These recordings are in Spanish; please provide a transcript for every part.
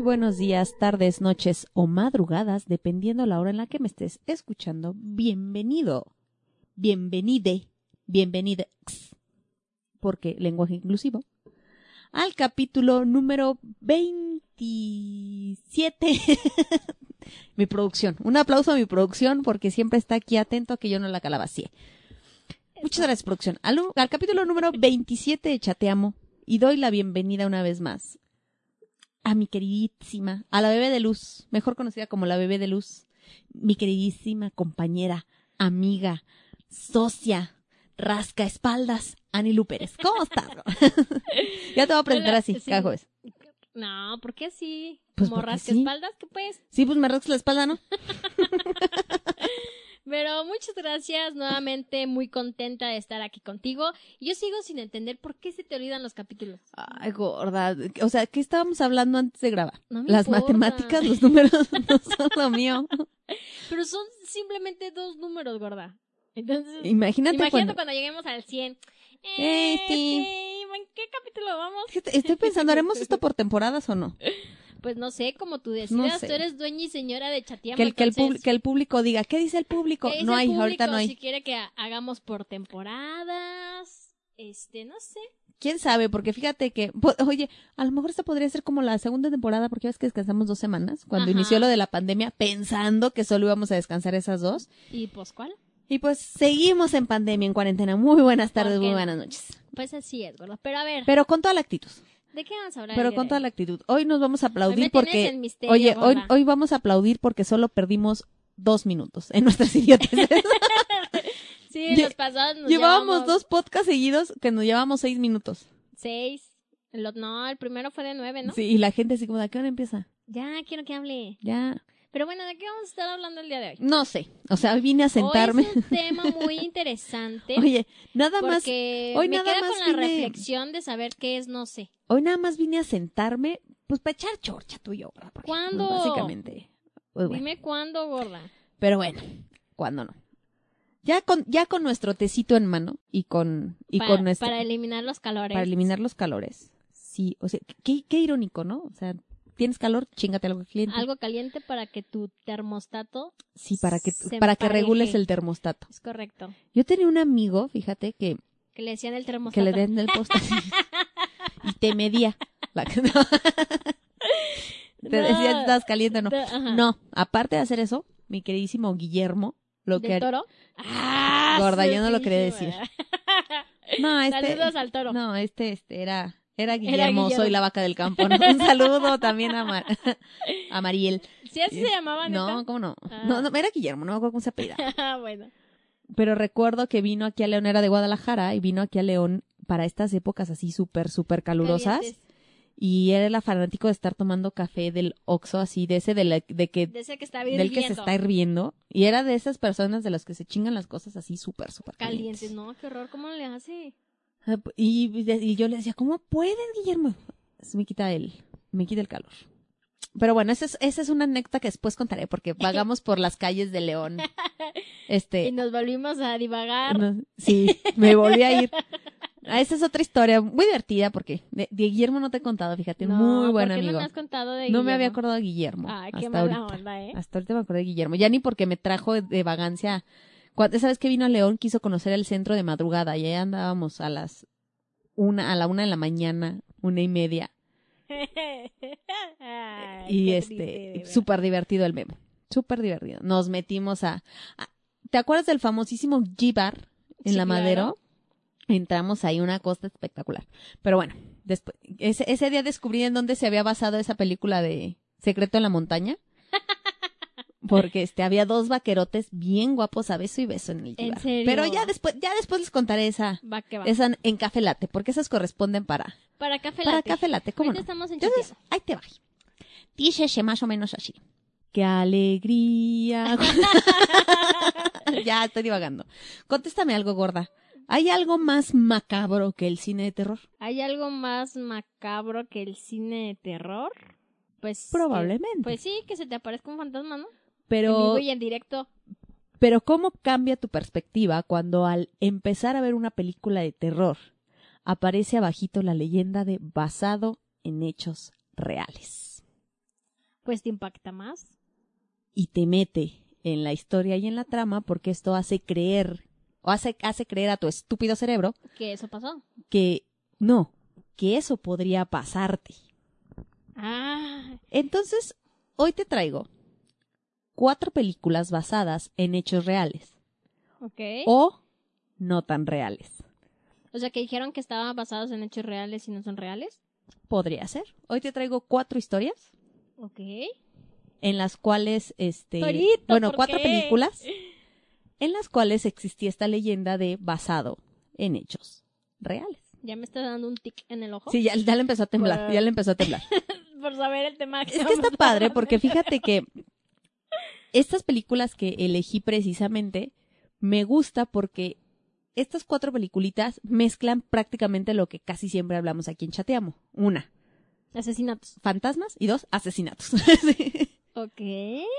Muy buenos días, tardes, noches o madrugadas, dependiendo la hora en la que me estés escuchando. Bienvenido, bienvenide, bienvenide, porque lenguaje inclusivo, al capítulo número 27. mi producción. Un aplauso a mi producción porque siempre está aquí atento a que yo no la calabacé. Muchas gracias, producción. Al, al capítulo número 27 de Chateamo y doy la bienvenida una vez más a mi queridísima, a la bebé de luz, mejor conocida como la bebé de luz, mi queridísima compañera, amiga, socia, rasca espaldas, Ani Pérez. ¿Cómo estás? ya te voy a presentar Hola, así, sí. cada jueves. No, ¿por qué así? Pues Como rasca sí. espaldas, que pues. Sí, pues me rascas la espalda, ¿no? Pero muchas gracias, nuevamente muy contenta de estar aquí contigo. Yo sigo sin entender por qué se te olvidan los capítulos. Ay, gorda. O sea, ¿qué estábamos hablando antes de grabar? No me Las importa. matemáticas, los números no son lo mío. Pero son simplemente dos números, gorda. Entonces, Imagínate, imagínate cuando... cuando... lleguemos al 100. Eh. ¿En qué capítulo vamos? Estoy pensando, ¿haremos esto por temporadas o no? Pues no sé, como tú decidas, sé. tú eres dueña y señora de chateamos. Que el, que, el que público diga, ¿qué dice el público? ¿qué dice No el hay, público? ahorita no hay. Si quiere que ha- hagamos por temporadas, este, no sé. ¿Quién sabe? Porque fíjate que, po- oye, a lo mejor esta podría ser como la segunda temporada, porque ves que descansamos dos semanas, cuando Ajá. inició lo de la pandemia, pensando que solo íbamos a descansar esas dos. ¿Y pues cuál? Y pues seguimos en pandemia, en cuarentena. Muy buenas tardes, ¿Por qué muy no? buenas noches. Pues así es, ¿verdad? Pero a ver, Pero con toda la actitud. ¿De qué vamos a hablar? Pero con toda hoy? la actitud. Hoy nos vamos a Hoy aplaudir tienes porque, en misterio, oye, hoy, hoy vamos a aplaudir porque solo perdimos dos minutos en nuestras idioteces. Sí, Lle- los pasados nos Llevábamos llevamos dos podcasts seguidos que nos llevamos seis minutos. Seis. No, el primero fue de nueve, ¿no? Sí, y la gente así como, ¿de qué hora empieza? Ya, quiero que hable. Ya. Pero bueno, ¿de qué vamos a estar hablando el día de hoy? No sé. O sea, vine a sentarme. Hoy es un tema muy interesante. Oye, nada más, porque hoy me nada queda más con la vine- reflexión de saber qué es no sé. hoy nada más vine a sentarme, pues para echar chorcha tú y yo, pues, ¿Cuándo? básicamente. Pues bueno. Dime cuándo, gorda. Pero bueno, ¿cuándo no? Ya con, ya con nuestro tecito en mano y con, y para, con nuestro, para eliminar los calores. para eliminar los calores. Sí, o sea, qué, qué irónico, ¿no? O sea, tienes calor, chingate algo caliente. Algo caliente para que tu termostato sí, para que, para que regules el termostato. es correcto. Yo tenía un amigo, fíjate, que, Que le decían el que termostato. le den el poste y te medía. La- Te No. decía si estabas caliente o no. Ajá. No, aparte de hacer eso, mi queridísimo Guillermo, lo ¿Del que toro? Ah, Gorda, yo no lo quería decir. No, este, Saludos al toro. no, este, este era, era Guillermo, Guillermo. soy la vaca del campo. ¿no? Un saludo también a, Mar- a Mariel. ¿Sí así se llamaba, neta? No, ¿cómo no? Ah. No, no, era Guillermo, no me acuerdo cómo se apellida. Ah, bueno. Pero recuerdo que vino aquí a León, era de Guadalajara, y vino aquí a León para estas épocas así súper, súper calurosas. Calientes. Y era el fanático de estar tomando café del Oxxo, así, de ese, de, la- de que De ese que está del que se hirviendo. está hirviendo. Y era de esas personas de las que se chingan las cosas así súper, súper calientes. Calientes. No, qué horror. ¿Cómo le hace? Ah, Y, y yo le decía, ¿cómo puedes, Guillermo? Se me quita el, me quita el calor. Pero bueno, esa es, esa es una anécdota que después contaré, porque vagamos por las calles de León. Y Este, nos volvimos a divagar. no, sí, me volví a ir. Ah, esa es otra historia muy divertida, porque de, de Guillermo no te he contado, fíjate, No, muy buen ¿por qué amigo. no me has contado de No me había acordado de Guillermo. Ay, qué hasta mala ahorita. onda, ¿eh? Hasta ahorita me acordé de Guillermo. Ya ni porque me trajo de, de vagancia. Cuando, esa vez que vino a León, quiso conocer el centro de madrugada. Y ahí andábamos a las una, a la una de la mañana, una y media. Ay, y este, súper divertido el memo. Súper divertido. Nos metimos a, a- ¿te acuerdas del famosísimo G-Bar en Sí, la claro. Madero? Entramos ahí una costa espectacular. Pero bueno, después, ese, ese día descubrí en dónde se había basado esa película de Secreto en la Montaña. Porque este había dos vaquerotes bien guapos a beso y beso en el ¿En serio? Pero ya después, ya después les contaré esa, Va que va. esa en café latte, porque esas corresponden para, Para café para latte. café latte, ¿cómo Ahorita no? estamos en Entonces, ahí te va. Dice más o menos así. ¡Qué alegría! ya, estoy divagando. Contéstame algo, gorda. ¿Hay algo más macabro que el cine de terror? ¿Hay algo más macabro que el cine de terror? Pues. que- Probablemente. pues sí, que se te aparezca un fantasma, ¿no? En Pero, vivo y en directo. pero ¿cómo cambia tu perspectiva cuando al empezar a ver una película de terror aparece abajito la leyenda de basado en hechos reales? Pues te impacta más. y te mete en la historia y en la trama porque esto hace creer o hace, hace creer a tu estúpido cerebro Que eso pasó. que no, que eso podría pasarte. Ah, Entonces, hoy te traigo cuatro películas basadas en hechos reales ok. o no tan reales. O sea, que dijeron que estaban basados en hechos reales y no son reales. Podría ser. Hoy te traigo cuatro historias Ok. en las cuales, este, Torito, bueno, ¿por cuatro qué? películas en las cuales existía esta leyenda de basado en hechos reales. Ya me está dando un tic en el ojo. Sí, ya, ya le empezó a temblar, Wow. ya le empezó a temblar. Por saber el tema Es que está padre porque fíjate que estas películas que elegí precisamente me gusta porque estas cuatro peliculitas mezclan prácticamente lo que casi siempre hablamos aquí en Chateamo. Una, Asesinatos. fantasmas y dos, asesinatos. Ok.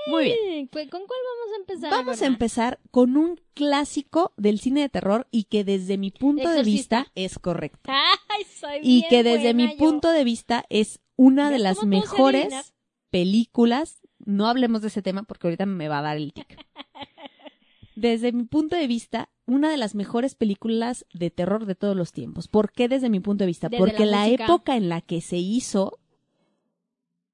Muy bien. ¿Cu- ¿Con cuál vamos a empezar? Vamos a empezar con un clásico del cine de terror y que desde mi punto de vista es correcto. Ay, soy Y bien que desde mi yo. punto de vista es una de ¿Ves las mejores películas. No hablemos de ese tema porque ahorita me va a dar el tic. Desde mi punto de vista, una de las mejores películas de terror de todos los tiempos. ¿Por qué desde mi punto de vista? Desde Porque la época en la que se hizo,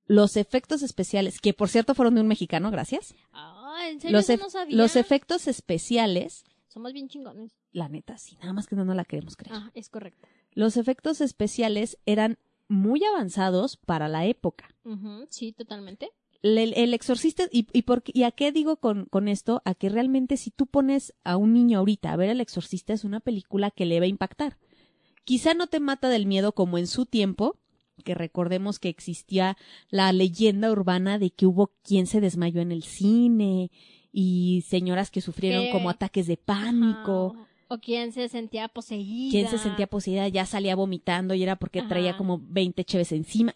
los efectos especiales, que por cierto fueron de un mexicano, gracias. Ah, en serio, Los, no sabía. los efectos especiales, Somos bien chingones. la neta, sí, nada más que no, no la queremos creer. Ah, es correcto. Los efectos especiales eran muy avanzados para la época. Ujú, Sí, totalmente. El, el exorcista, y, y, por, y a qué digo con, con esto? A que realmente si tú pones a un niño ahorita a ver el exorcista es una película que le va a impactar. Quizá no te mata del miedo como en su tiempo, que recordemos que existía la leyenda urbana de que hubo quien se desmayó en el cine y señoras que sufrieron como ataques de pánico. Ajá. O quien se sentía poseída. Quien se sentía poseída ya salía vomitando y era porque traía como 20 cheves encima.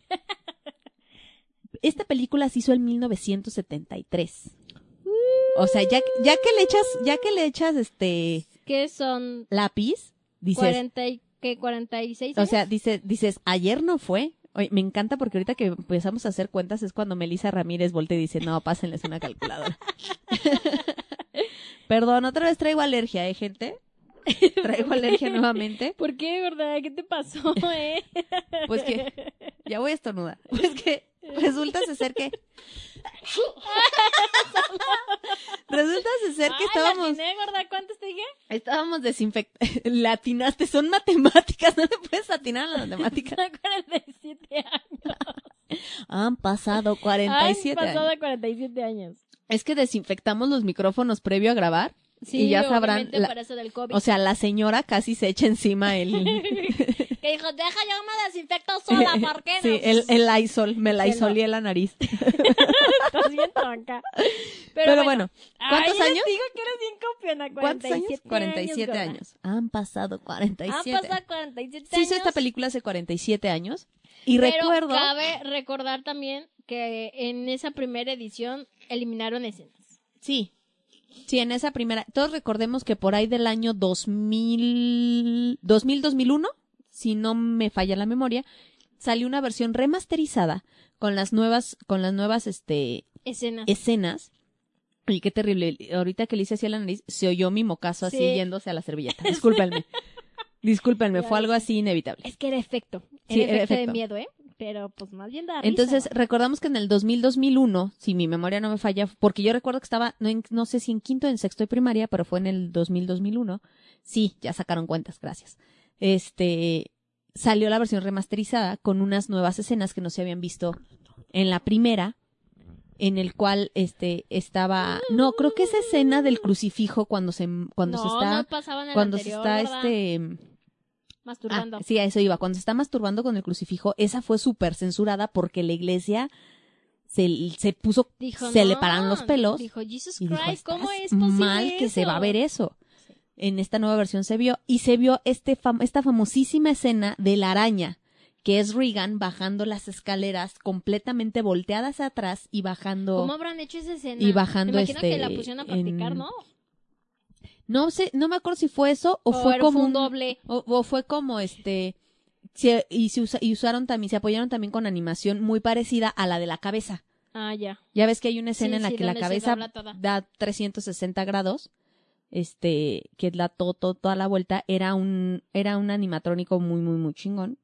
Esta película se hizo en 1973. O sea, ya, ya que le echas, ya que le echas este ¿Qué son? lápiz, dices, 40 y, ¿qué, 46 o sea, dice, dices, ayer no fue. Oye, me encanta porque ahorita que empezamos a hacer cuentas es cuando Melissa Ramírez voltea y dice, no, pásenles una calculadora. Perdón, otra vez traigo alergia, ¿eh, gente? Traigo alergia nuevamente. ¿Por qué, verdad? ¿Qué te pasó, eh? Pues que ya voy a estornudar. Pues que resulta ser que resulta ser que estábamos latiné, gorda. ¿Cuántos te dije? estábamos desinfectando. Latinaste, son matemáticas, no te puedes atinar a las matemáticas. 47 años. Han pasado Han 47 pasado años. 47 años. Es que desinfectamos los micrófonos previo a grabar. Sí, y ya sabrán. la- para eso del COVID. o sea, la señora casi se echa encima el. que dijo, deja yo me desinfecto sola, ¿por qué no? sí, el, el Lysol. Me la isolé la nariz. Estás bien tronca. Pero, bueno, ¿cuántos ay, años? digo que eres bien copiona. ¿Cuántos años? 47 47 gorda. años. Han pasado 47. Han pasado 47 Se años. hizo esta película hace 47 años. Y pero recuerdo. cabe recordar también que en esa primera edición eliminaron escenas. Sí. Sí, en esa primera. Todos recordemos que por ahí del año 2000. 2000-2001, si no me falla la memoria, salió una versión remasterizada con las nuevas, con las nuevas, este, Escenas. escenas. Y qué terrible. Ahorita que le hice así a la nariz, se oyó mi mocazo así Sí. yéndose a la servilleta. Discúlpenme. Discúlpenme, fue algo así inevitable. Es que era efecto. Era Sí, era efecto, efecto. de miedo, ¿eh? Pero pues más bien da risa, Entonces, ¿no? recordamos que en el 2000-2001, si mi memoria no me falla, porque yo recuerdo que estaba, no, en- no sé si en quinto o en sexto de primaria, pero fue en el 2000-2001. Sí, ya sacaron cuentas, gracias. Este, salió la versión remasterizada con unas nuevas escenas que no se habían visto en la primera, en el cual, este, estaba, no, creo que esa escena del crucifijo cuando se, cuando no, se está, no pasaba en el cuando anterior, se está, ¿verdad? este, Masturbando. Ah, sí, a eso iba. Cuando se está masturbando con el crucifijo, esa fue súper censurada porque la iglesia se, se puso, Dijo, se le no. pararon los pelos Dijo, Jesus dijo, Christ, ¿cómo "Estás es posible mal que se eso?" va a ver eso. En esta nueva versión se vio y se vio este fam- esta famosísima escena de la araña, que es Regan bajando las escaleras completamente volteadas atrás y bajando. ¿Cómo habrán hecho esa escena? Y bajando, Me imagino que la este, pusieron a practicar, en- ¿no? No sé, no me acuerdo si fue eso o, fue como un un doble. O, o fue como este. se- y, se usa- y usaron también, se apoyaron también con animación muy parecida a la de la cabeza. Ah, ya. Ya ves que hay una escena Sí, en la sí, que la cabeza da 360 grados, este, que la to- to- toda la vuelta, era un, era un animatrónico muy, muy, muy chingón,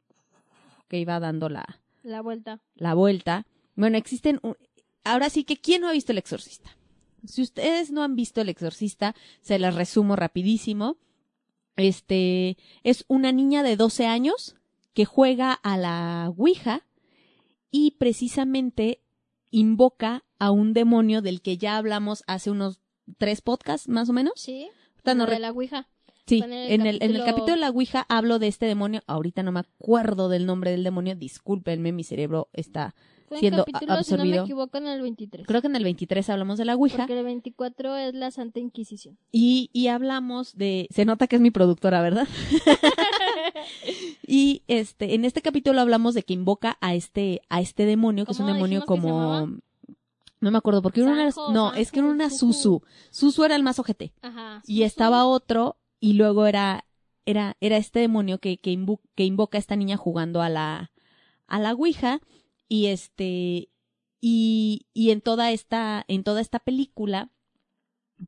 que iba dando la, La vuelta. la vuelta. Bueno, existen, un- ahora sí que, ¿quién no ha visto El Exorcista? Si ustedes no han visto El Exorcista, se las resumo rapidísimo. Este, es una niña de 12 años que juega a la Ouija y precisamente invoca a un demonio del que ya hablamos hace unos tres podcasts, más o menos. Sí. Ahorita no Lo de la Ouija. Sí, en el en el, en el capítulo- de la Ouija hablo de este demonio. Ahorita no me acuerdo del nombre del demonio. Discúlpenme, mi cerebro está. Fue en Siendo capítulo, si no me absorbido. equivoco, en el 23. Creo que en el 23 hablamos de la Ouija. Porque el 24 es la Santa Inquisición. Y, y hablamos de. Se nota que es mi productora, ¿verdad? y este, en este capítulo hablamos de que invoca a este, a este demonio, que es un ¿Cómo demonio como. No me acuerdo, porque era una, no, es que era una. Susu. Susu era el más ojete. Ajá. Y estaba otro, y luego era, era, era este demonio que, que, que invoca a esta niña jugando a la, a la Ouija, y este, y, y en toda esta, en toda esta película,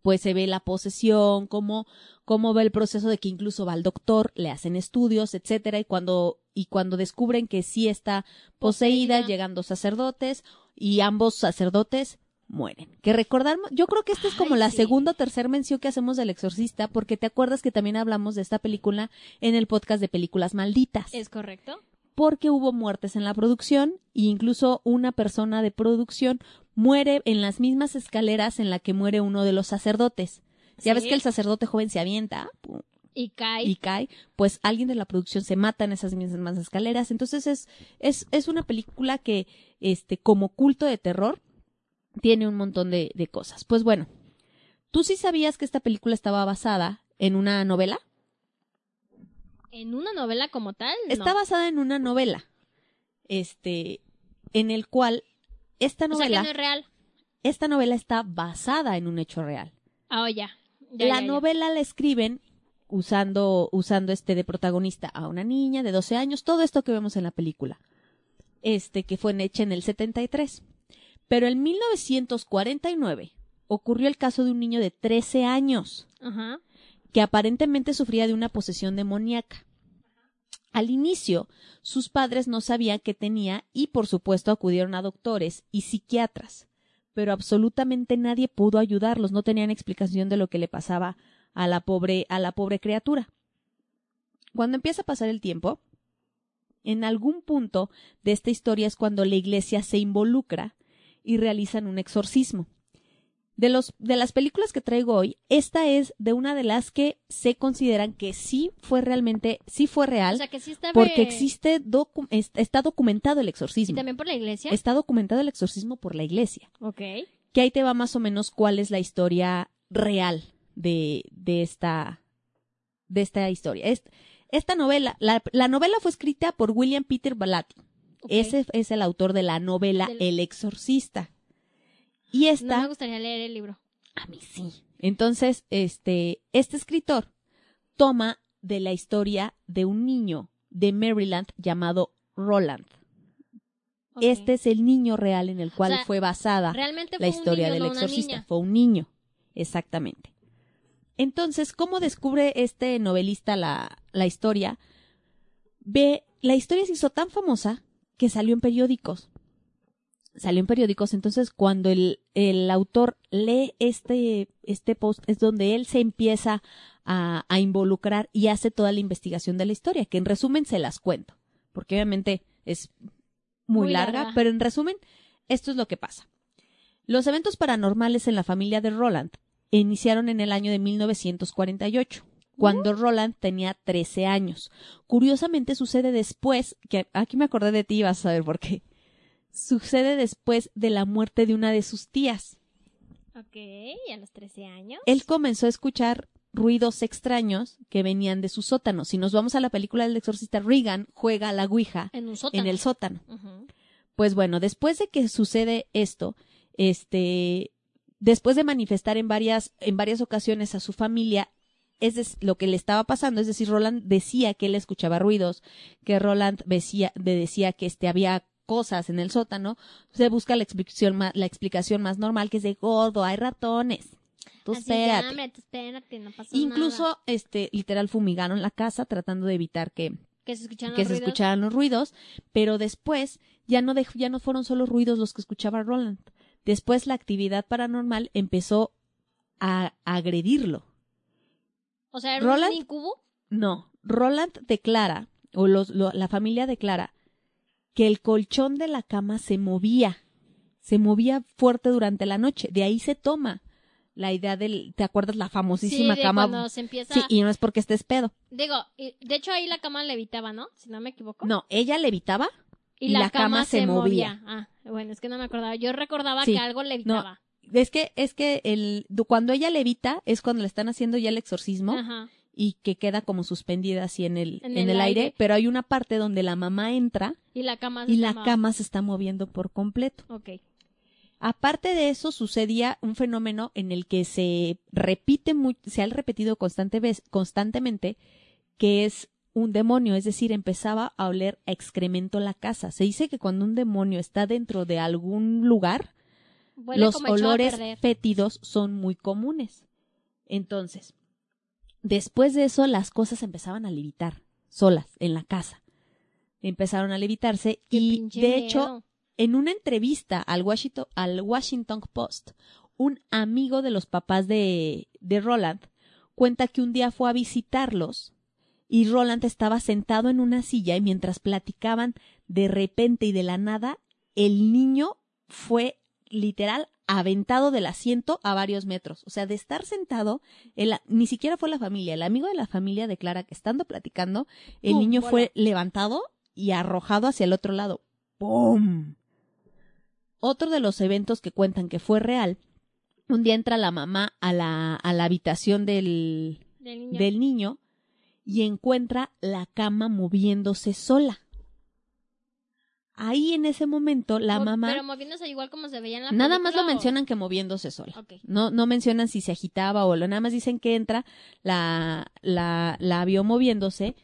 pues se ve la posesión, cómo, cómo va el proceso de que incluso va al doctor, le hacen estudios, etcétera, y cuando, y cuando descubren que sí está poseída, Poseída. llegan dos sacerdotes, y ambos sacerdotes mueren. Que recordar, yo creo que esta es como Ay, la sí. segunda o tercera mención que hacemos del exorcista, porque te acuerdas que también hablamos de esta película en el podcast de películas malditas ¿Es correcto? porque hubo muertes en la producción e incluso una persona de producción muere en las mismas escaleras en la que muere uno de los sacerdotes. Ya ves que el sacerdote joven se avienta pum, Y cae. y cae, pues alguien de la producción se mata en esas mismas escaleras. Entonces es, es, es una película que, este, como culto de terror, tiene un montón de, de cosas. Pues bueno, ¿tú sí sabías que esta película estaba basada en una novela? ¿En una novela como tal? No. Está basada en una novela, este, en el cual esta O sea que novela, no es real. esta novela está basada en un hecho real. Ah, oh, ya. Ya, la ya, ya. novela la escriben usando, usando este de protagonista a una niña de 12 años, todo esto que vemos en la película, este que fue hecha en el 73. Pero en 1949 ocurrió el caso de un niño de 13 años Ajá. que aparentemente sufría de una posesión demoníaca. Al inicio, sus padres no sabían qué tenía y por supuesto acudieron a doctores y psiquiatras, pero absolutamente nadie pudo ayudarlos, no tenían explicación de lo que le pasaba a la pobre a la pobre criatura. Cuando empieza a pasar el tiempo, en algún punto de esta historia es cuando la iglesia se involucra y realizan un exorcismo. De, los, de las películas que traigo hoy, esta es de una de las que se consideran que sí fue realmente, sí fue real, O sea que sí está porque existe, docu- está documentado el ¿Y exorcismo. también por la iglesia? Está documentado el exorcismo por la iglesia. Ok. Que ahí te va más o menos cuál es la historia real de, de esta, de esta historia. Esta novela, la, la novela fue escrita por William Peter Blatty. Ese es el autor de la novela Del- El Exorcista. Y esta, No me gustaría leer el libro. a mí sí. Entonces, este, este escritor toma de la historia de un niño de Maryland llamado Roland. Este es el niño real en el cual sea, fue basada Realmente fue la historia niño, del no exorcista. Fue un niño. Exactamente. Entonces, ¿cómo descubre este novelista la, la historia? Ve, la historia se hizo tan famosa que salió en periódicos. Salió en periódicos, entonces cuando el, el autor lee este, este post es donde él se empieza a, a involucrar y hace toda la investigación de la historia, que en resumen se las cuento, porque obviamente es muy, Muy larga, larga. pero en resumen, esto es lo que pasa. Los eventos paranormales en la familia de Roland iniciaron en el año de 1948, cuando Roland tenía 13 años. Curiosamente sucede después, que aquí me acordé de ti, vas a saber por qué. Sucede después de la muerte de una de sus tías. Ok, a los 13 años. Él comenzó a escuchar ruidos extraños que venían de su sótano. Si nos vamos a la película del exorcista, Regan juega a la Ouija En un sótano. en el sótano. Pues bueno, después de que sucede esto, este, después de manifestar en varias, en varias ocasiones a su familia, es lo que le estaba pasando, es decir, Roland decía que él escuchaba ruidos, que Roland decía, de- decía que este había cosas en el sótano, se busca la explicación más, la explicación más normal que es de gordo, hay ratones. Tú espérate. llame, tú espérate, no pasa Incluso, nada. este, literal fumigaron la casa tratando de evitar que, que se escuchan que los se escucharan los ruidos, pero después ya no dej- ya no fueron solo ruidos los que escuchaba Roland. Después la actividad paranormal empezó a agredirlo. O sea, ¿era Roland- un incubo? No, Roland declara, o los, lo- la familia declara, que el colchón de la cama se movía, se movía fuerte durante la noche. De ahí se toma la idea del, ¿te acuerdas la famosísima sí, de cama? cuando se empieza... Sí, y no es porque estés pedo. Digo, de hecho ahí la cama levitaba, ¿no? Si no me equivoco. No, ella levitaba y la cama se movía. Ah, bueno, es que no me acordaba. Yo recordaba Sí, que algo levitaba. Es que, es que el, cuando ella levita es cuando le están haciendo ya el exorcismo Ajá. y que queda como suspendida así en el, En en el el aire, aire. pero hay una parte donde la mamá entra Y la cama se y la cama se está moviendo por completo. Ok. Aparte de eso, sucedía un fenómeno en el que se repite, mu- se ha repetido constante vez- constantemente, que es un demonio, es decir, empezaba a oler a excremento la casa. Se dice que cuando un demonio está dentro de algún lugar, Huele los olores fétidos son muy comunes. Entonces, después de eso, las cosas empezaban a levitar solas en la casa. Empezaron a levitarse Qué y, de hecho, miedo. en una entrevista al Washington, al Washington Post, un amigo de los papás de, de Roland cuenta que un día fue a visitarlos y Roland estaba sentado en una silla y mientras platicaban de repente y de la nada, el niño fue literal aventado del asiento a varios metros. O sea, de estar sentado, el- ni siquiera fue la familia. El amigo de la familia declara que estando platicando, el ¡Pum! niño fue levantado y arrojado hacia el otro lado. ¡Pum! Otro de los eventos que cuentan que fue real, un día entra la mamá a la, a la habitación del, Del niño. del niño y encuentra la cama moviéndose sola. Ahí en ese momento la mamá Pero moviéndose igual como se veía en la nada más lo o- mencionan que moviéndose sola. No, no mencionan si se agitaba o lo, nada más dicen que entra, la, la, la vio moviéndose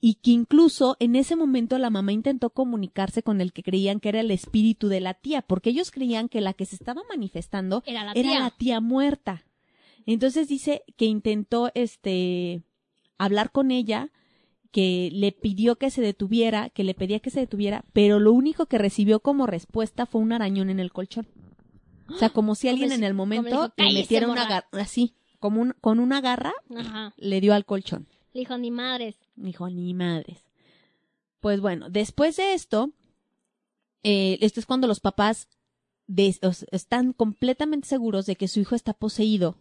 y que incluso en ese momento la mamá intentó comunicarse con el que creían que era el espíritu de la tía, porque ellos creían que la que se estaba manifestando Era la era tía. la tía muerta. Entonces dice que intentó este hablar con ella, que le pidió que se detuviera, que le pedía que se detuviera, pero lo único que recibió como respuesta fue un arañón en el colchón. O sea, como si alguien en el momento dijo, le "Cállese, metiera una morra". garra, así, como un, con una garra, Ajá. le dio al colchón. Le dijo, ni madres. Dijo, ni madres. Pues bueno, después de esto, eh, esto es cuando los papás de- os- están completamente seguros de que su hijo está poseído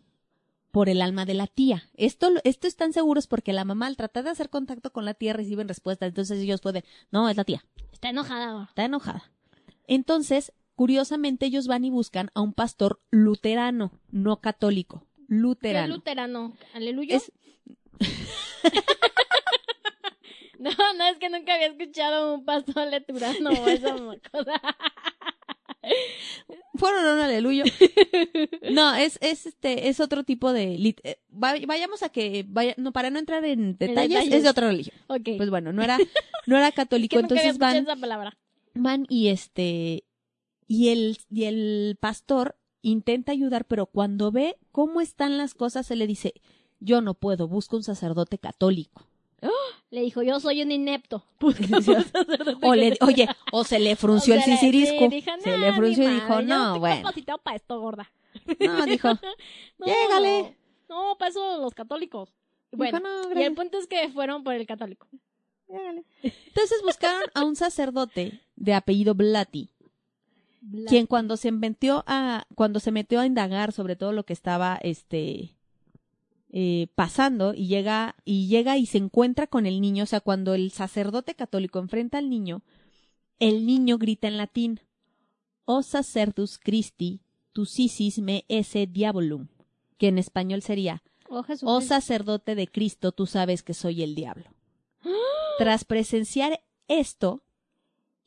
por el alma de la tía. Esto, esto están seguros porque la mamá al tratar de hacer contacto con la tía reciben respuesta. Entonces ellos pueden, no, es la tía, Está enojada. está enojada. Entonces, curiosamente, ellos van y buscan a un pastor luterano, no católico, ¿Qué luterano. luterano? ¿Aleluya? Es- No, no, es que nunca había escuchado un pastor leturano o esa cosa. Fueron un aleluya. No, es, es este, es otro tipo de lit- eh, va- vayamos a que vaya, no, para no entrar en detalles, detalles. es de otra religión. Ok. Pues bueno, no era, no era Es que católico, entonces van, escuchado esa palabra. van y este, y el, y el pastor intenta ayudar, pero cuando ve cómo están las cosas, se le dice, yo no puedo, busca un sacerdote católico. Le dijo, yo soy un inepto. O le, oye, o se le frunció el sisirisco. dijo, se "Nah, le frunció y dijo, no, estoy bueno. capacitado para esto, gorda. No, dijo, No, Llégale. No, para eso los católicos. Bueno, dijo, no, y el punto es que fueron por el católico. Entonces buscaron a un sacerdote de apellido Blatty, quien cuando se metió a, cuando se metió a indagar sobre todo lo que estaba este eh, pasando y llega y llega y se encuentra con el niño, o sea, cuando el sacerdote católico enfrenta al niño, el niño grita en latín, O sacerdus Christi, tu sisis me esse diabolum, que en español sería, Oh. Oh sacerdote de Cristo, tú sabes que soy el diablo. Tras presenciar esto,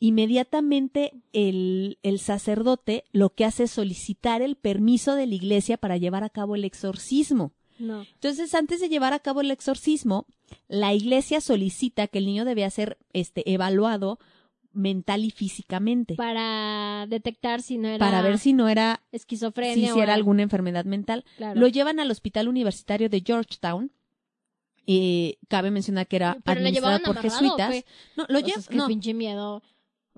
inmediatamente el, el sacerdote lo que hace es solicitar el permiso de la iglesia para llevar a cabo el exorcismo. No. Entonces, antes de llevar a cabo el exorcismo, la iglesia solicita que el niño debía ser este, evaluado mental y físicamente Para detectar si no era para ver si no era esquizofrenia si, si era alguna enfermedad mental. Claro. Lo llevan al Hospital Universitario de Georgetown. Y cabe mencionar que era Pero lo por amarrado, ¿o jesuitas. No, lo llevan. no, pinche miedo.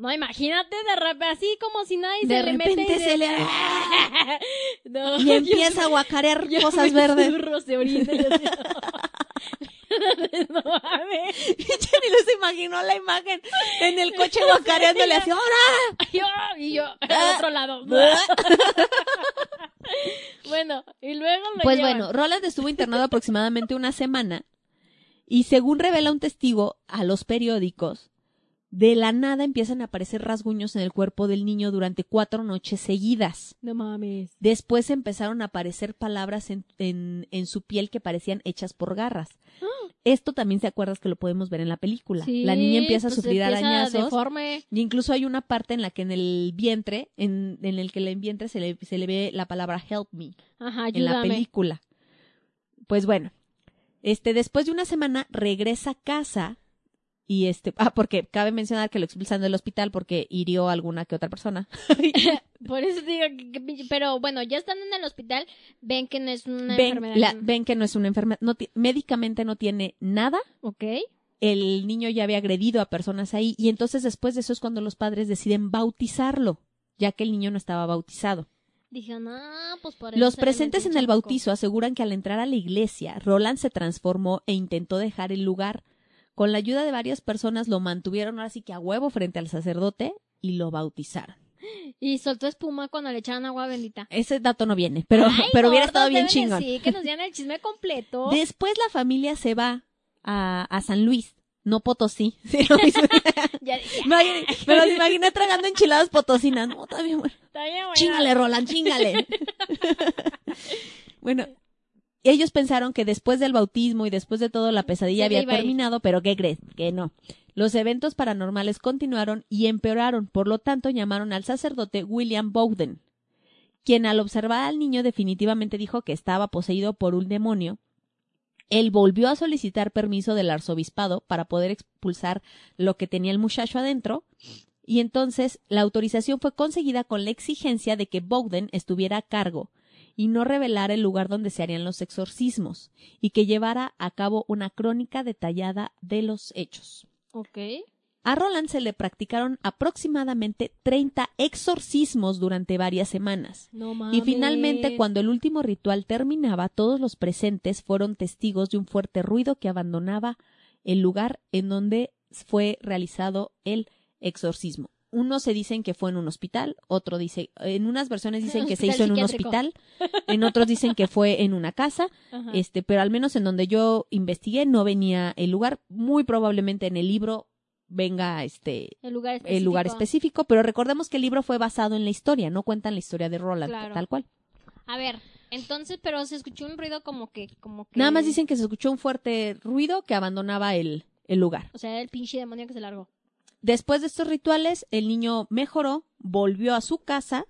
No, imagínate de repente así como si nadie De se le mete repente y de- se le- No, y yo- empieza a guacarear yo cosas verdes. se orina y así. no mames. Jenny no se imaginó la imagen en el coche guacareándole así, ¡ahora! Yo, y yo, Ah. al otro lado. bueno, y luego lo Pues llevan. bueno, Roland estuvo internado aproximadamente una semana y según revela un testigo a los periódicos, de la nada empiezan a aparecer rasguños en el cuerpo del niño durante cuatro noches seguidas. No mames. Después empezaron a aparecer palabras en, en, en su piel que parecían hechas por garras. Esto también se acuerdas que lo podemos ver en la película. Sí, la niña empieza a pues sufrir empieza arañazos. deforme. Y incluso hay una parte en la que en el vientre, en, en el que en el vientre se le, se le ve la palabra help me Ajá, en la película. Pues bueno, este, después de una semana regresa a casa y este, ah, porque cabe mencionar que lo expulsan del hospital porque hirió a alguna que otra persona. Por eso digo que, pero bueno, ya estando en el hospital, ven que no es una ven, enfermedad. la- ven que no es una enfermedad, no médicamente no tiene nada. Ok. El niño ya había agredido a personas ahí y entonces después de eso es cuando los padres deciden bautizarlo, ya que el niño no estaba bautizado. Dije, no, pues por eso Los presentes en el chamuco". bautizo aseguran que al entrar a la iglesia, Roland se transformó e intentó dejar el lugar. Con la ayuda de varias personas lo mantuvieron ahora sí que a huevo frente al sacerdote y lo bautizaron. Y soltó espuma cuando le echaban agua bendita. Ese dato no viene, pero, Ay, pero hubiera estado bien chingón. decir que nos dieran el chisme completo. Después la familia se va a, a San Luis, no Potosí. Sí, Ya Imagine- me los imaginé tragando enchiladas potosinas. No, está bien bueno. está bien, bueno. Chingale, Roland, chingale. bueno, ellos pensaron que después del bautismo y después de todo la pesadilla había terminado, pero ¿qué crees? Que no. Los eventos paranormales continuaron y empeoraron, por lo tanto llamaron al sacerdote William Bowden, quien al observar al niño definitivamente dijo que estaba poseído por un demonio. Él volvió a solicitar permiso del arzobispado para poder expulsar lo que tenía el muchacho adentro, y entonces la autorización fue conseguida con la exigencia de que Bowden estuviera a cargo y no revelara el lugar donde se harían los exorcismos, y que llevara a cabo una crónica detallada de los hechos. Ok. A Roland se le practicaron aproximadamente 30 exorcismos durante varias semanas. No mames. Y finalmente, cuando el último ritual terminaba, todos los presentes fueron testigos de un fuerte ruido que abandonaba el lugar en donde fue realizado el exorcismo. Unos se dicen que fue en un hospital, otro dice, en unas versiones dicen que se hizo en un hospital, en otros dicen que fue en una casa, Ajá. este, pero al menos en donde yo investigué no venía el lugar, muy probablemente en el libro venga este el lugar específico. el lugar específico, pero recordemos que el libro fue basado en la historia, no cuentan la historia de Roland, Claro. tal cual. A ver, entonces, pero se escuchó un ruido como que, como que. Nada más dicen que se escuchó un fuerte ruido que abandonaba el, el lugar. O sea, el pinche demonio que se largó. Después de estos rituales, el niño mejoró, volvió a su casa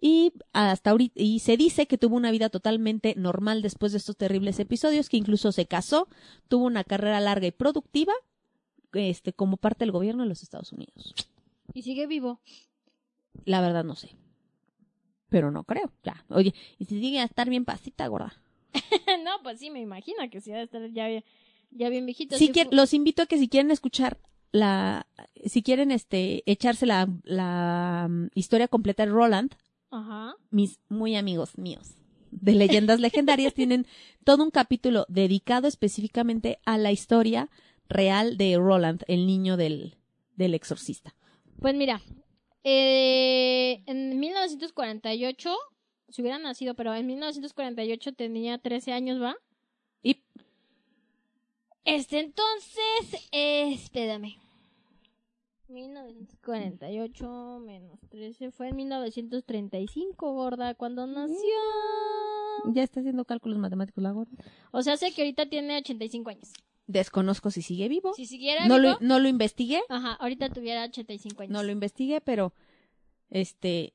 y hasta ahorita, y se dice que tuvo una vida totalmente normal después de estos terribles episodios, que incluso se casó, tuvo una carrera larga y productiva, este, como parte del gobierno de los Estados Unidos. Y sigue vivo. La verdad no sé. Pero no creo, ya. Oye, y si sigue a estar bien pasita, gorda. no, pues sí, me imagino que sí, debe estar ya, bien- ya bien viejito. Si los invito a que si quieren escuchar la, si quieren este, echarse la, la mm, historia completa de Roland, Ajá. mis muy amigos míos de leyendas legendarias tienen todo un capítulo dedicado específicamente a la historia real de Roland, el niño del, del exorcista. Pues mira, eh, en 1948, si hubiera nacido, pero en 1948 tenía 13 años, ¿va? Y Este, entonces, eh, espérame. 1948 menos 13 fue en 1935, gorda, cuando nació. ya está haciendo cálculos matemáticos la gorda. O sea, sé que ahorita tiene 85 años. Desconozco si sigue vivo. Si siguiera no, vivo, lo, no lo investigué, ajá, ahorita tuviera 85 años. no lo investigué, pero este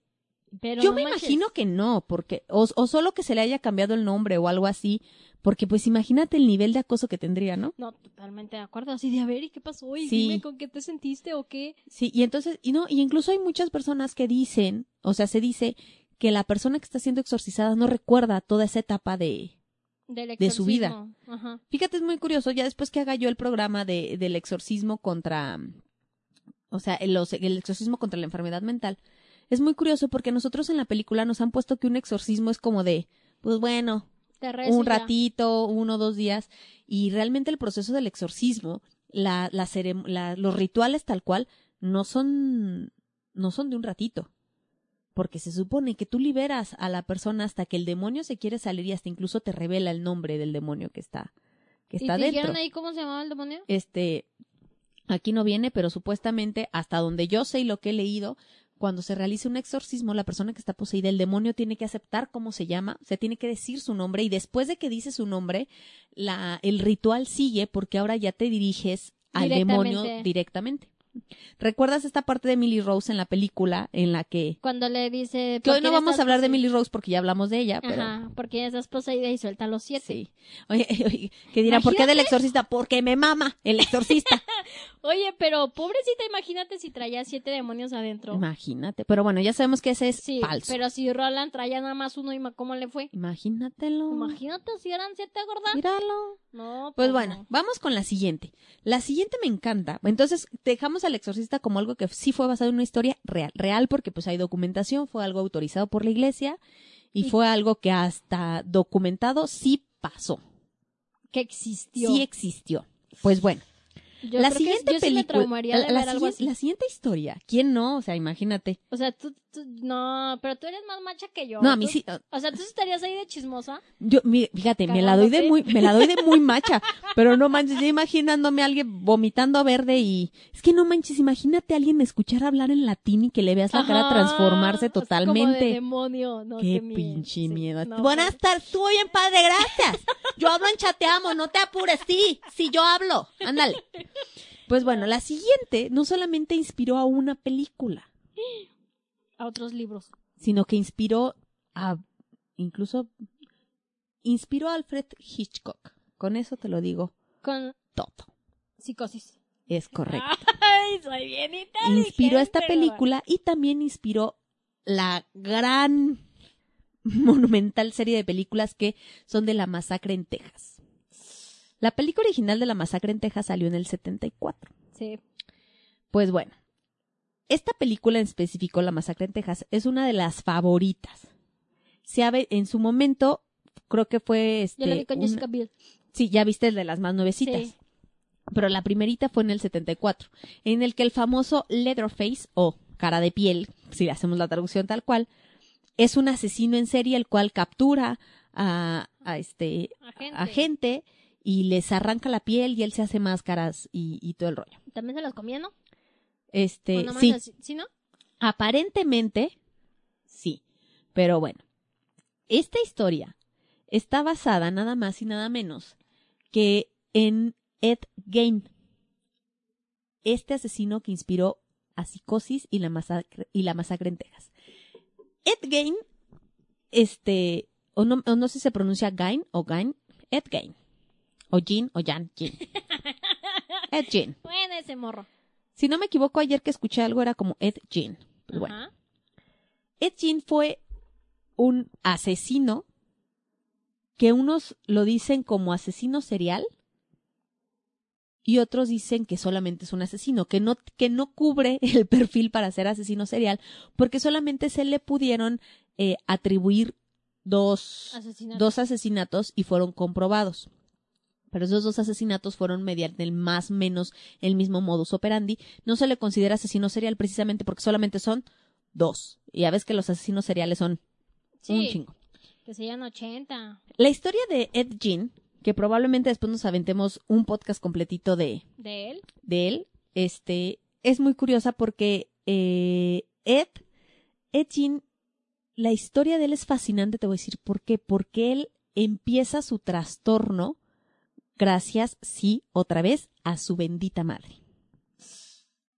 Pero Yo no me manches. imagino que no, porque, o, o solo que se le haya cambiado el nombre o algo así, porque pues imagínate el nivel de acoso que tendría, ¿no? No, totalmente de acuerdo. Así de, a ver, ¿y qué pasó? Y Sí. dime con qué te sentiste o qué. Sí, y entonces, y no, y incluso hay muchas personas que dicen, o sea, se dice que la persona que está siendo exorcizada no recuerda toda esa etapa de, De su vida. Ajá. Fíjate, es muy curioso, ya después que haga yo el programa de, del exorcismo contra, o sea, el, el exorcismo contra la enfermedad mental, es muy curioso porque nosotros en la película nos han puesto que un exorcismo es como de, pues bueno, un y ratito, uno o dos días, y realmente el proceso del exorcismo, la, la cerem- la- los rituales tal cual, no son, no son de un ratito. Porque se supone que tú liberas a la persona hasta que el demonio se quiere salir y hasta incluso te revela el nombre del demonio que está, que ¿Y está te dentro. dijeron ahí cómo se llamaba el demonio? Este, aquí no viene, pero supuestamente hasta donde yo sé y lo que he leído, cuando se realiza un exorcismo, la persona que está poseída, el demonio tiene que aceptar cómo se llama, se tiene que decir su nombre y después de que dice su nombre, la, el ritual sigue porque ahora ya te diriges al demonio Directamente. ¿Recuerdas esta parte de Millie Rose en la película en la que Cuando le dice... que ¿por hoy no vamos a hablar de? Millie Rose porque ya hablamos de ella, pero Ajá, porque ella estás poseída y suelta los siete. sí. Oye, oye, que dirán, ¿por qué del exorcista? Porque me mama el exorcista. Oye, pero pobrecita, imagínate si traía siete demonios adentro. Imagínate, pero bueno, ya sabemos que ese es Sí, falso. pero si Roland traía nada más uno y cómo le fue. Imagínatelo. Imagínate si eran siete gordas. Míralo. No, Pues pues bueno, no. vamos con la siguiente. La siguiente me encanta. Entonces, dejamos al exorcista como algo que sí fue basado en una historia real. Real porque pues hay documentación, fue algo autorizado por la iglesia y fue algo que hasta documentado sí pasó. Que existió. Sí existió. Pues bueno, yo la creo que siguiente sí me película, traumaría de la, la ver algo siguiente- así. la siguiente historia, ¿quién no? O sea, imagínate. O sea, tú, tú- no, pero tú eres más macha que yo. No, a mí Tú- sí, O sea, tú estarías ahí de chismosa. Yo, mi- fíjate, me la doy de muy, me la doy de muy macha, pero no manches, yo imaginándome a alguien vomitando verde y es que no manches, imagínate a alguien escuchar hablar en latín y que le veas la cara Ajá, transformarse así como de totalmente. demonio, no, qué miedo. pinche Sí, miedo. no, Buenas tardes, tú bien padre, gracias. Yo hablo en chateamo, no te apures, sí, sí yo hablo. Ándale. Pues bueno, la siguiente no solamente inspiró a una película, A otros libros. sino que inspiró a incluso inspiró a Alfred Hitchcock. Con eso te lo digo Con todo. psicosis. Es correcto. Ay, soy bien inteligente. Inspiró esta película y también inspiró la gran monumental serie de películas que son de la masacre en Texas. La película original de la masacre en Texas salió en el 74. Sí. Pues bueno, esta película en específico, La Masacre en Texas, es una de las favoritas. Se ha en su momento, creo que fue este. Yo la vi con una- Jessica Biel. Sí, ya viste el de las más nuevecitas. Sí. Pero la primerita fue en el 74, en el que el famoso Leatherface, o cara de piel, si le hacemos la traducción tal cual, es un asesino en serie el cual captura a, a este Agente. a gente y les arranca la piel y él se hace máscaras y, y todo el rollo. También se las comía, ¿no? Este, ¿O nomás sí, así- ¿Sí, no? Aparentemente, sí. Pero bueno, esta historia está basada nada más y nada menos que en Ed Gein, este asesino que inspiró a Psicosis y la masacre, y la masacre en Texas. Ed Gein, este, o no, o no sé si se pronuncia Gain o Gain, Ed Gein, o Jean o Jan, Jean. Ed Gein. Bueno, ese morro. Si no me equivoco, ayer que escuché algo era como Ed Gein. Pues bueno. Ajá. Ed Gein fue un asesino que unos lo dicen como asesino serial y otros dicen que solamente es un asesino, que no, que no cubre el perfil para ser asesino serial, porque solamente se le pudieron eh, atribuir dos, dos asesinatos y fueron comprobados. Pero esos dos asesinatos fueron mediante el más o menos el mismo modus operandi. No se le considera asesino serial precisamente porque solamente son dos. Y ya ves que los asesinos seriales son un chingo. que serían 80 La historia de Ed Gein, que probablemente después nos aventemos un podcast completito de, de él. de él, este, es muy curiosa porque eh, Ed, Ed Gein, la historia de él es fascinante, te voy a decir por qué. Porque él empieza su trastorno gracias, sí, otra vez, a su bendita madre.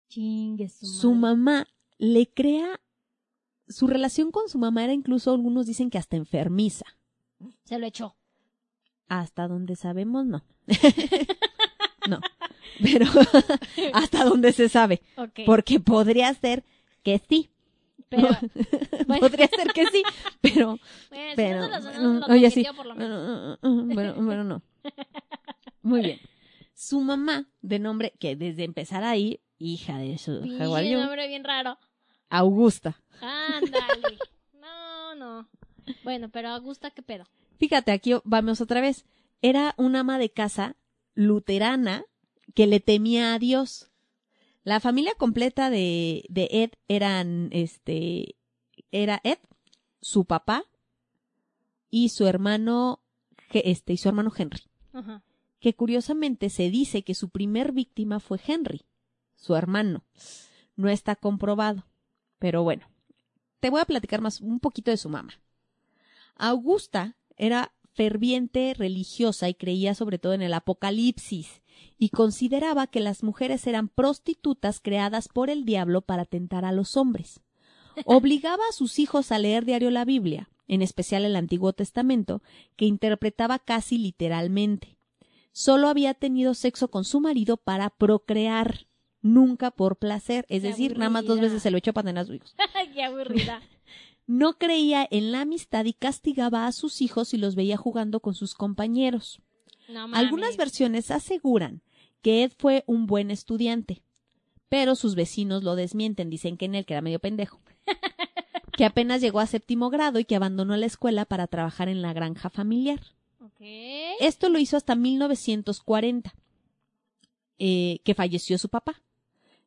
Chingue su, Su madre. mamá le crea su relación con su mamá era incluso, algunos dicen que hasta enfermiza. Se lo echó. Hasta donde sabemos, no. no. Pero hasta donde se sabe. Porque podría ser que sí. Pero, bueno. Podría ser que sí, pero bueno, si pero no no mm, oye sí consintió, por lo menos. Mm, mm, bueno bueno no muy bien su mamá de nombre que desde empezar ahí hija de su are you? nombre bien raro. Augusta Ándale. No, no. Bueno, pero Augusta, ¿qué pedo? fíjate aquí vamos otra vez era una ama de casa luterana que le temía a Dios la familia completa de, de Ed eran este era Ed su papá y su hermano este y su hermano Henry Ajá. Que curiosamente se dice que su primer víctima fue Henry, su hermano. No está comprobado, pero bueno, te voy a platicar más un poquito de su mamá. Augusta era ferviente religiosa y creía sobre todo en el Apocalipsis y consideraba que las mujeres eran prostitutas creadas por el diablo para tentar a los hombres. Obligaba a sus hijos a leer diario la Biblia, en especial el Antiguo Testamento, que interpretaba casi literalmente. Solo había tenido sexo con su marido para procrear, nunca por placer, es Qué decir, nada más dos veces se lo echó para tener a sus hijos. Qué aburrida. No creía en la amistad y castigaba a sus hijos si los veía jugando con sus compañeros. No. Algunas versiones aseguran que Ed fue un buen estudiante, pero sus vecinos lo desmienten, dicen que en él que era medio pendejo, que apenas llegó a séptimo grado y que abandonó la escuela para trabajar en la granja familiar. Esto lo hizo hasta 1940, eh, que falleció su papá,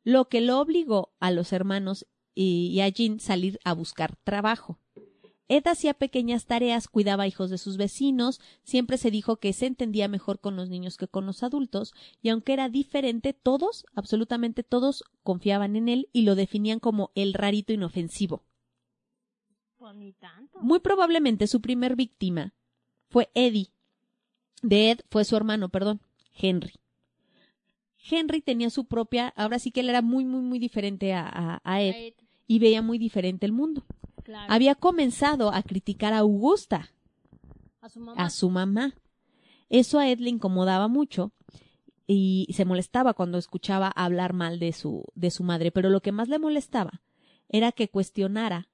lo que lo obligó a los hermanos y, y a Jean salir a buscar trabajo. Ed hacía pequeñas tareas, cuidaba hijos de sus vecinos, siempre se dijo que se entendía mejor con los niños que con los adultos, y aunque era diferente, todos, absolutamente todos, confiaban en él y lo definían como el rarito inofensivo. Pues ni tanto. Muy probablemente su primer víctima fue Eddie. De Ed fue su hermano, perdón, Henry. Henry tenía su propia, ahora sí que él era muy, muy, muy diferente a, a- a Ed y veía muy diferente el mundo. claro. Había comenzado a criticar a Augusta, A su mamá. a su mamá. Eso a Ed le incomodaba mucho y se molestaba cuando escuchaba hablar mal de su, de su madre, pero lo que más le molestaba era que cuestionara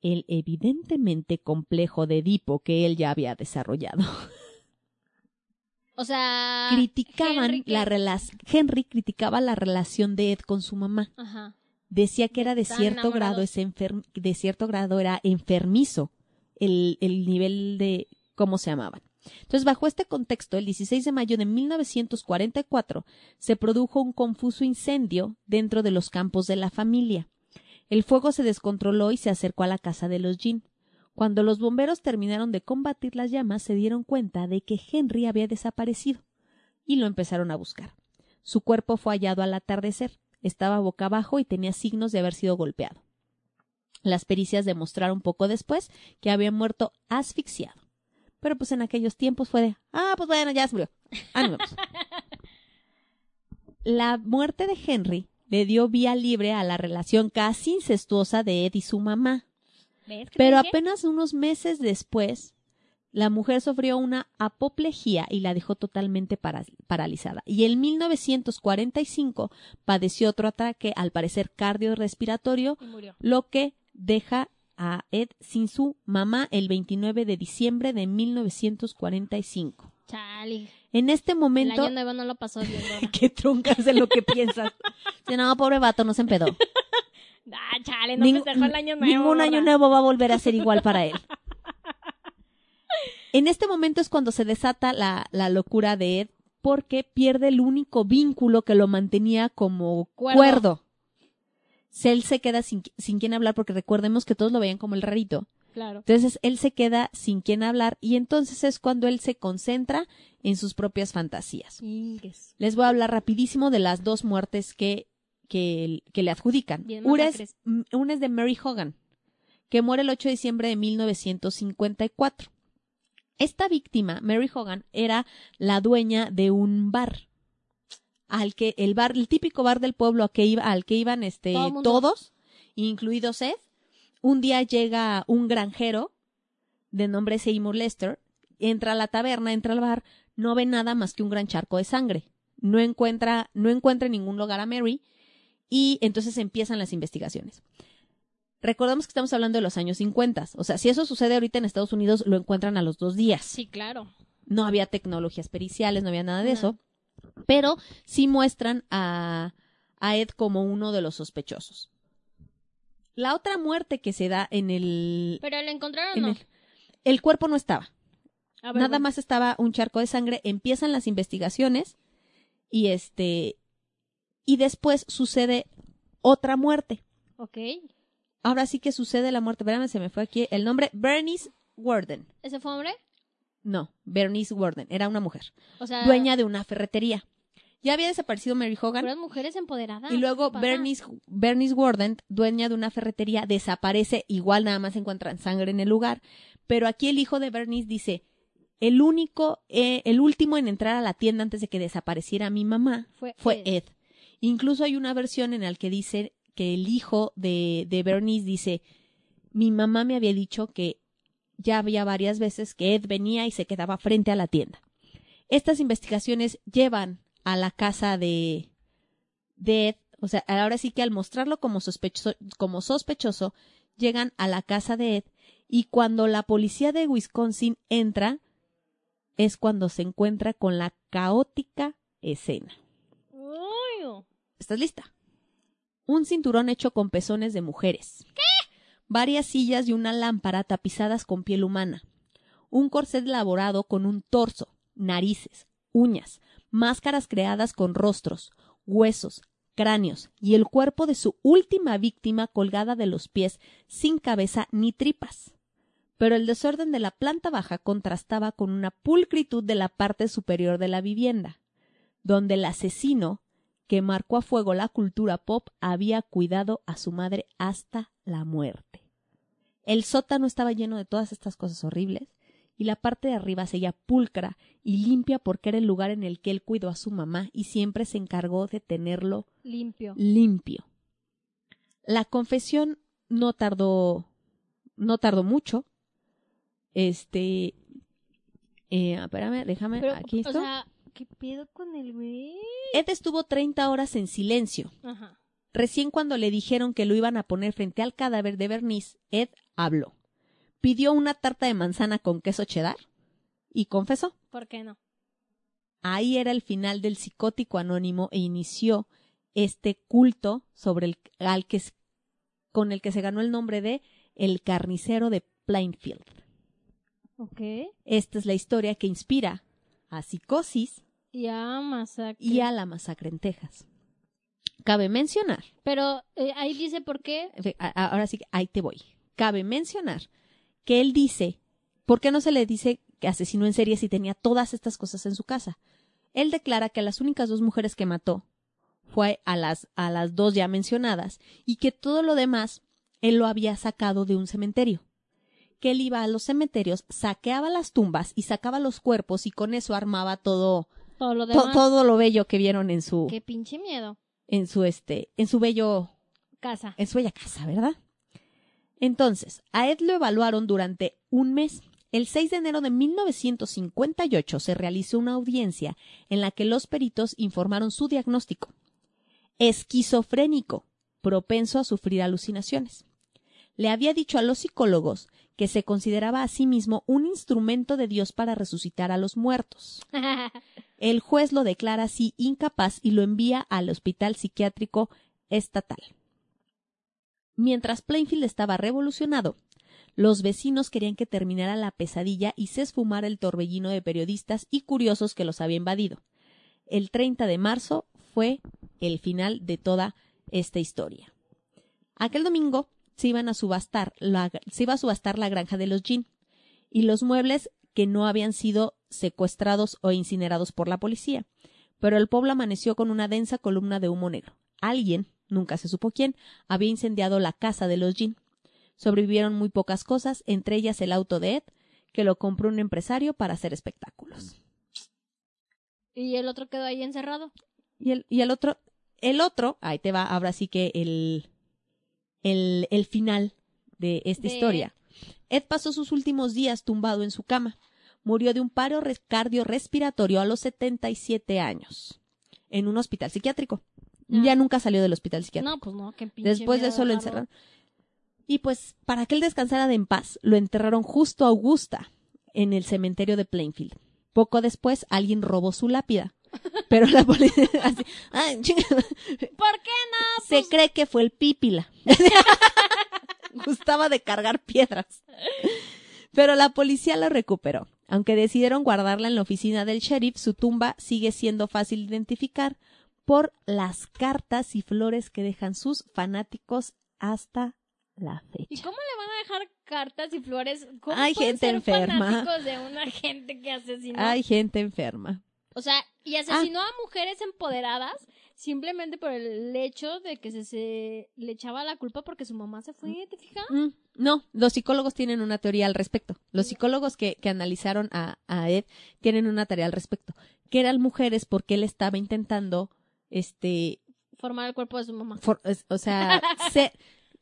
el evidentemente complejo de Edipo que él ya había desarrollado. O sea. Criticaban la relación, Henry criticaba la relación de Ed con su mamá. Ajá. Decía que era de cierto grado ese enfer- de cierto grado era enfermizo el, el nivel de cómo se amaban. Entonces, bajo este contexto, el 16 de mayo de 1944 se produjo un confuso incendio dentro de los campos de la familia. El fuego se descontroló y se acercó a la casa de los Jean. Cuando los bomberos terminaron de combatir las llamas, se dieron cuenta de que Henry había desaparecido y lo empezaron a buscar. Su cuerpo fue hallado al atardecer. Estaba boca abajo y tenía signos de haber sido golpeado. Las pericias demostraron poco después que había muerto asfixiado. Pero pues en aquellos tiempos fue de, ah, pues bueno, ya se murió. Vemos". La muerte de Henry le dio vía libre a la relación casi incestuosa de Ed y su mamá. ¿Ves que te Pero apenas unos meses después, la mujer sufrió una apoplejía y la dejó totalmente para- paralizada. Y en 1945 padeció otro ataque, al parecer cardiorrespiratorio, lo que deja a Ed sin su mamá el 29 de diciembre de 1945. Chale. En este El momento... año nuevo no lo pasó bien. ¿Qué truncas de lo que piensas? Sí, no, pobre vato, no se empedó. Ah, chale, no Ning- festejó el año nuevo. Ningún año nuevo va a volver a ser igual para él. En este momento es cuando se desata la, la locura de Ed porque pierde el único vínculo que lo mantenía como Cuerdo. cuerdo. Él se queda sin, sin quien hablar porque recordemos que todos lo veían como el rarito. Claro. Entonces él se queda sin quien hablar y entonces es cuando él se concentra en sus propias fantasías. Les voy a hablar rapidísimo de las dos muertes que, que, que le adjudican. Una es, una es de Mary Hogan, que muere el 8 de diciembre de 1954. Esta víctima, Mary Hogan, era la dueña de un bar. Al que, el bar, el típico bar del pueblo a que iba, al que iban este, Todo todos, incluidos Ed. un día llega un granjero de nombre Seymour Lester, entra a la taberna, entra al bar, no ve nada más que un gran charco de sangre. No encuentra, no encuentra en ningún lugar a Mary y entonces empiezan las investigaciones. Recordamos que estamos hablando de los años 50. O sea, si eso sucede ahorita en Estados Unidos, lo encuentran a los dos días. Sí, claro. No había tecnologías periciales, no había nada de No. eso. Pero sí muestran a, a Ed como uno de los sospechosos. La otra muerte que se da en el. Pero lo encontraron en no. el, el cuerpo no estaba. Ver, Nada bueno. más estaba un charco de sangre. Empiezan las investigaciones y este. Y después sucede otra muerte. Ok. Ahora sí que sucede la muerte. Espérame, se me fue aquí el nombre. Bernice Warden. ¿Ese fue hombre? No, Bernice Warden. Era una mujer. O sea, Dueña de una ferretería. Ya había desaparecido Mary Hogan. puras mujeres empoderadas. Y luego. Bernice, Bernice Warden, dueña de una ferretería, desaparece. Igual nada más encuentran sangre en el lugar. Pero aquí el hijo de Bernice dice, el único, eh, el último en entrar a la tienda antes de que desapareciera mi mamá Fue, fue Ed. Ed. Incluso hay una versión en la que dice que el hijo de, de Bernice dice, mi mamá me había dicho que ya había varias veces que Ed venía y se quedaba frente a la tienda. Estas investigaciones llevan a la casa de, Ed, o sea, ahora sí que al mostrarlo como sospechoso, llegan a la casa de Ed y cuando la policía de Wisconsin entra, es cuando se encuentra con la caótica escena. ¿Estás lista? Un cinturón hecho con pezones de mujeres. ¿Qué? Varias sillas y una lámpara tapizadas con piel humana. Un corset elaborado con un torso, narices, uñas, máscaras creadas con rostros, huesos, cráneos y el cuerpo de su última víctima colgada de los pies sin cabeza ni tripas. Pero el desorden de la planta baja contrastaba con una pulcritud de la parte superior de la vivienda, donde el asesino que marcó a fuego la cultura pop había cuidado a su madre hasta la muerte. El sótano estaba lleno de todas estas cosas horribles y la parte de arriba seguía pulcra y limpia porque era el lugar en el que él cuidó a su mamá y siempre se encargó de tenerlo limpio. limpio. La confesión no tardó no tardó mucho. Este eh, espérame, déjame Pero, aquí o esto. sea, ¿qué pedo con el güey? Ed estuvo 30 horas en silencio. Ajá. Recién cuando le dijeron que lo iban a poner frente al cadáver de Bernice, Ed habló. Pidió una tarta de manzana con queso cheddar y confesó. ¿Por qué no? Ahí era el final del psicótico anónimo e inició este culto sobre el al que con el que se ganó el nombre de el carnicero de Plainfield. Ok. Esta es la historia que inspira a Psicosis Y a masacre. y a la masacre en Texas. Cabe mencionar Pero eh, ahí dice por qué. Ahora sí, ahí te voy. Cabe mencionar que él dice, ¿por qué no se le dice que asesinó en serie si tenía todas estas cosas en su casa? Él declara que a las únicas dos mujeres que mató fue a las, a las dos ya mencionadas y que todo lo demás él lo había sacado de un cementerio. Que él iba a los cementerios, saqueaba las tumbas y sacaba los cuerpos y con eso armaba todo, Todo lo to- todo lo bello que vieron en su, Qué pinche miedo. en su este, en su bello Casa. en su bella casa, ¿verdad? Entonces, a Ed lo evaluaron durante un mes. El 6 de enero de 1958 se realizó una audiencia en la que los peritos informaron su diagnóstico. Esquizofrénico, propenso a sufrir alucinaciones. Le había dicho a los psicólogos que se consideraba a sí mismo un instrumento de Dios para resucitar a los muertos. El juez lo declara así incapaz y lo envía al hospital psiquiátrico estatal. Mientras Plainfield estaba revolucionado, los vecinos querían que terminara la pesadilla y se esfumara el torbellino de periodistas y curiosos que los había invadido. El 30 de marzo fue el final de toda esta historia. Aquel domingo se iban a subastar la, se iba a subastar la granja de los Jean y los muebles que no habían sido secuestrados o incinerados por la policía. Pero el pueblo amaneció con una densa columna de humo negro. Alguien, nunca se supo quién, había incendiado la casa de los Jean. Sobrevivieron muy pocas cosas, entre ellas el auto de Ed, que lo compró un empresario para hacer espectáculos. y el otro quedó ahí encerrado. Y el, y el otro, el otro, ahí te va, ahora sí que el, el, el final de esta De historia. Ed pasó sus últimos días tumbado en su cama. Murió de un paro res- cardiorrespiratorio a los 77 años en un hospital psiquiátrico. Ah. Ya nunca salió del hospital psiquiátrico. No, pues no, qué pinche Después de eso lo encerraron. Y pues, para que él descansara de en paz, lo enterraron justo a Augusta, en el cementerio de Plainfield. Poco después, alguien robó su lápida. Pero la policía, así, "Ay, chinga". ¿Por qué no? se cree que fue el pípila. Gustaba de cargar piedras. Pero la policía la recuperó. Aunque decidieron guardarla en la oficina del sheriff, su tumba sigue siendo fácil de identificar por las cartas y flores que dejan sus fanáticos hasta la ¿Y fecha. cómo le van a dejar cartas y flores? ¿Cómo Hay gente ser enferma. fanáticos de una gente que asesinó? Hay gente enferma. O sea, y asesinó Ah. a mujeres empoderadas simplemente por el hecho de que se, se le echaba la culpa porque su mamá se fue, ¿te fijas? Mm, no, los psicólogos tienen una teoría al respecto. Los psicólogos que, que analizaron a, a Ed tienen una teoría al respecto. Que eran mujeres porque él estaba intentando, este, Formar el cuerpo de su mamá. for- es- o sea, se-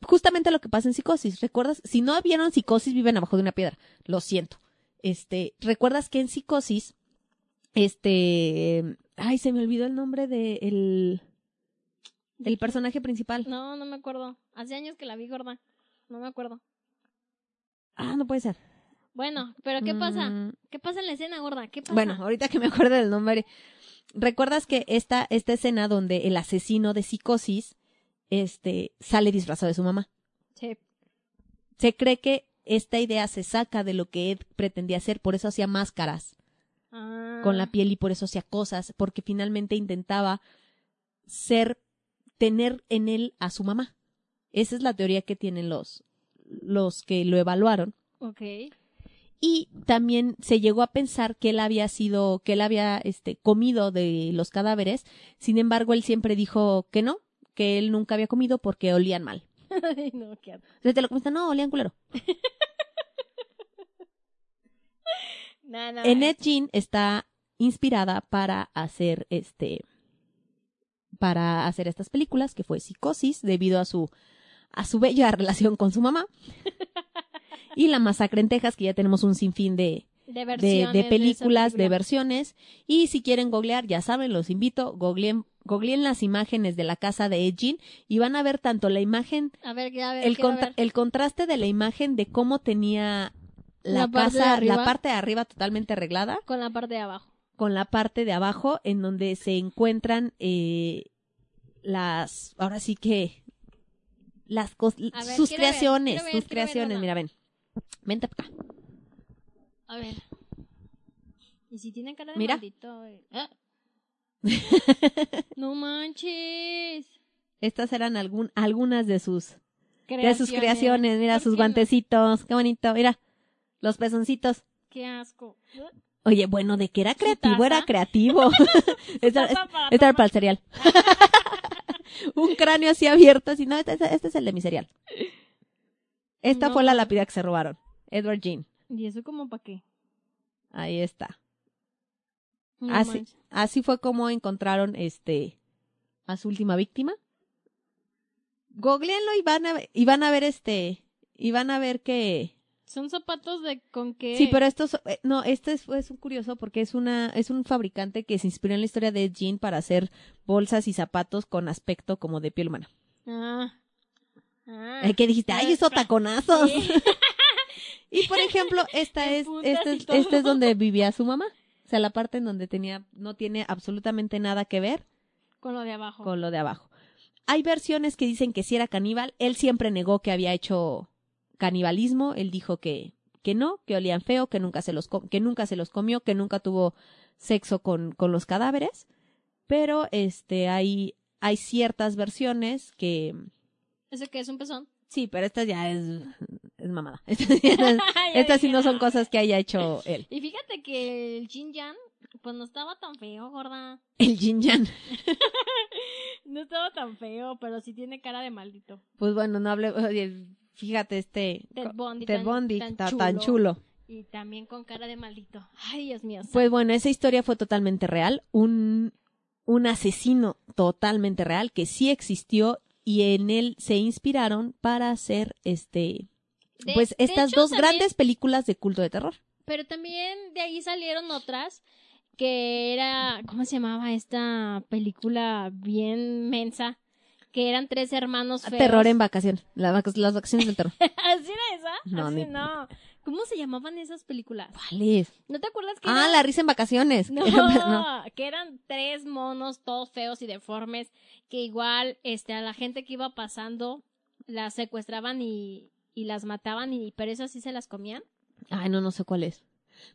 justamente lo que pasa en psicosis. ¿Recuerdas? Si no vieron psicosis, viven abajo de una piedra. Lo siento. Este, ¿recuerdas que en psicosis, este, ay, se me olvidó el nombre de el, el personaje principal. No, no me acuerdo. Hace años que la vi gorda. No me acuerdo. Ah, no puede ser. Bueno, pero ¿qué pasa? Mm, ¿Qué pasa en la escena gorda? ¿Qué pasa? Bueno, ahorita que me acuerdo del nombre. ¿Recuerdas que esta, esta escena donde el asesino de psicosis este, sale disfrazado de su mamá? Sí. Se cree que esta idea se saca de lo que Ed pretendía hacer, por eso hacía máscaras Ah. con la piel y por eso hacía cosas, porque finalmente intentaba ser, tener en él a su mamá. Esa es la teoría que tienen los, los que lo evaluaron. Ok. Y también se llegó a pensar que él había sido, que él había este, comido de los cadáveres. Sin embargo, él siempre dijo que no, que él nunca había comido porque olían mal. Ay, no, qué asco. Entonces te lo comentan, no, olían culero. En Ed Gein está inspirada para hacer este, para hacer estas películas, que fue Psicosis, debido a su, a su bella relación con su mamá. Y La Masacre en Texas, que ya tenemos un sinfín de, de, de, películas, de versiones. Y si quieren googlear, ya saben, los invito, googleen, googleen las imágenes de la casa de Ed Gein y van a ver tanto la imagen, A ver, a ver, el, contra- ver. el contraste de la imagen de cómo tenía la, casa, arriba. la parte de arriba totalmente arreglada, Con la parte de abajo. con la parte de abajo en donde se encuentran eh, las, ahora sí que, las cos- ver, sus ver, creaciones, ver, sus creaciones, mira, ven. Vente para acá. A ver. ¿Y si tiene cara de Mira. maldito? eh? Ah. no manches. Estas eran algún, algunas de sus Creaciones. de sus creaciones, mira ¿Por sus guantecitos, qué bonito, mira, los pezoncitos. Qué asco. Oye, bueno, de que era creativo, era creativo. Esta para era para el cereal. Un cráneo así abierto, así, no, este, este- este es el de mi cereal. Esta No. fue la lápida que se robaron. Edward Jean. ¿Y eso como para qué? Ahí está. No así, manches. así fue como encontraron este a su última víctima. Googleenlo y van a ver, y van a ver este y van a ver que Son zapatos de con qué. Sí, pero estos, eh, no, este es, es un curioso porque es una, es un fabricante que se inspiró en la historia de Jean para hacer bolsas y zapatos con aspecto como de piel humana. Ah. Ah. Ay, ¿Qué dijiste? ¡Ay, esos taconazos! Sí. Y por ejemplo, esta es, y es, esta es donde vivía su mamá. O sea, la parte en donde tenía, no tiene absolutamente nada que ver Con lo de abajo. con lo de abajo. Hay versiones que dicen que sí era caníbal. Él siempre negó que había hecho canibalismo. Él dijo que, que no, que olían feo, que nunca se los, que nunca se los comió, que nunca tuvo sexo con, con los cadáveres. Pero este, hay, hay ciertas versiones que, ¿Ese que es un pezón? sí, pero esta ya es, es mamada. Estas, sí no son cosas que haya hecho él. Y fíjate que el Jin Yan, pues no estaba tan feo, gorda. El Jin Yan. No estaba tan feo, pero sí tiene cara de maldito. Pues bueno, no hable, fíjate este, Ted Bundy. Ted tan- Bundy, tan está tan chulo. Y también con cara de maldito. Ay, Dios mío. Pues bueno, esa historia fue totalmente real. Un, un asesino totalmente real que sí existió y en él se inspiraron para hacer este De- pues estas hecho, dos también- grandes películas de culto de terror. Pero también de ahí salieron otras que era, ¿cómo se llamaba esta película bien mensa? Que eran tres hermanos feos. Terror en vacaciones. La vac- las vacaciones del terror. ¿Así era esa? No, Así ni- no. ¿Cómo se llamaban esas películas? ¿Cuál es? ¿No te acuerdas que Ah, eran- la risa en vacaciones. No, No. que eran tres monos todos feos y deformes que igual este a la gente que iba pasando las secuestraban y, y las mataban y pero esas sí se las comían. Ay, no, no sé cuál es.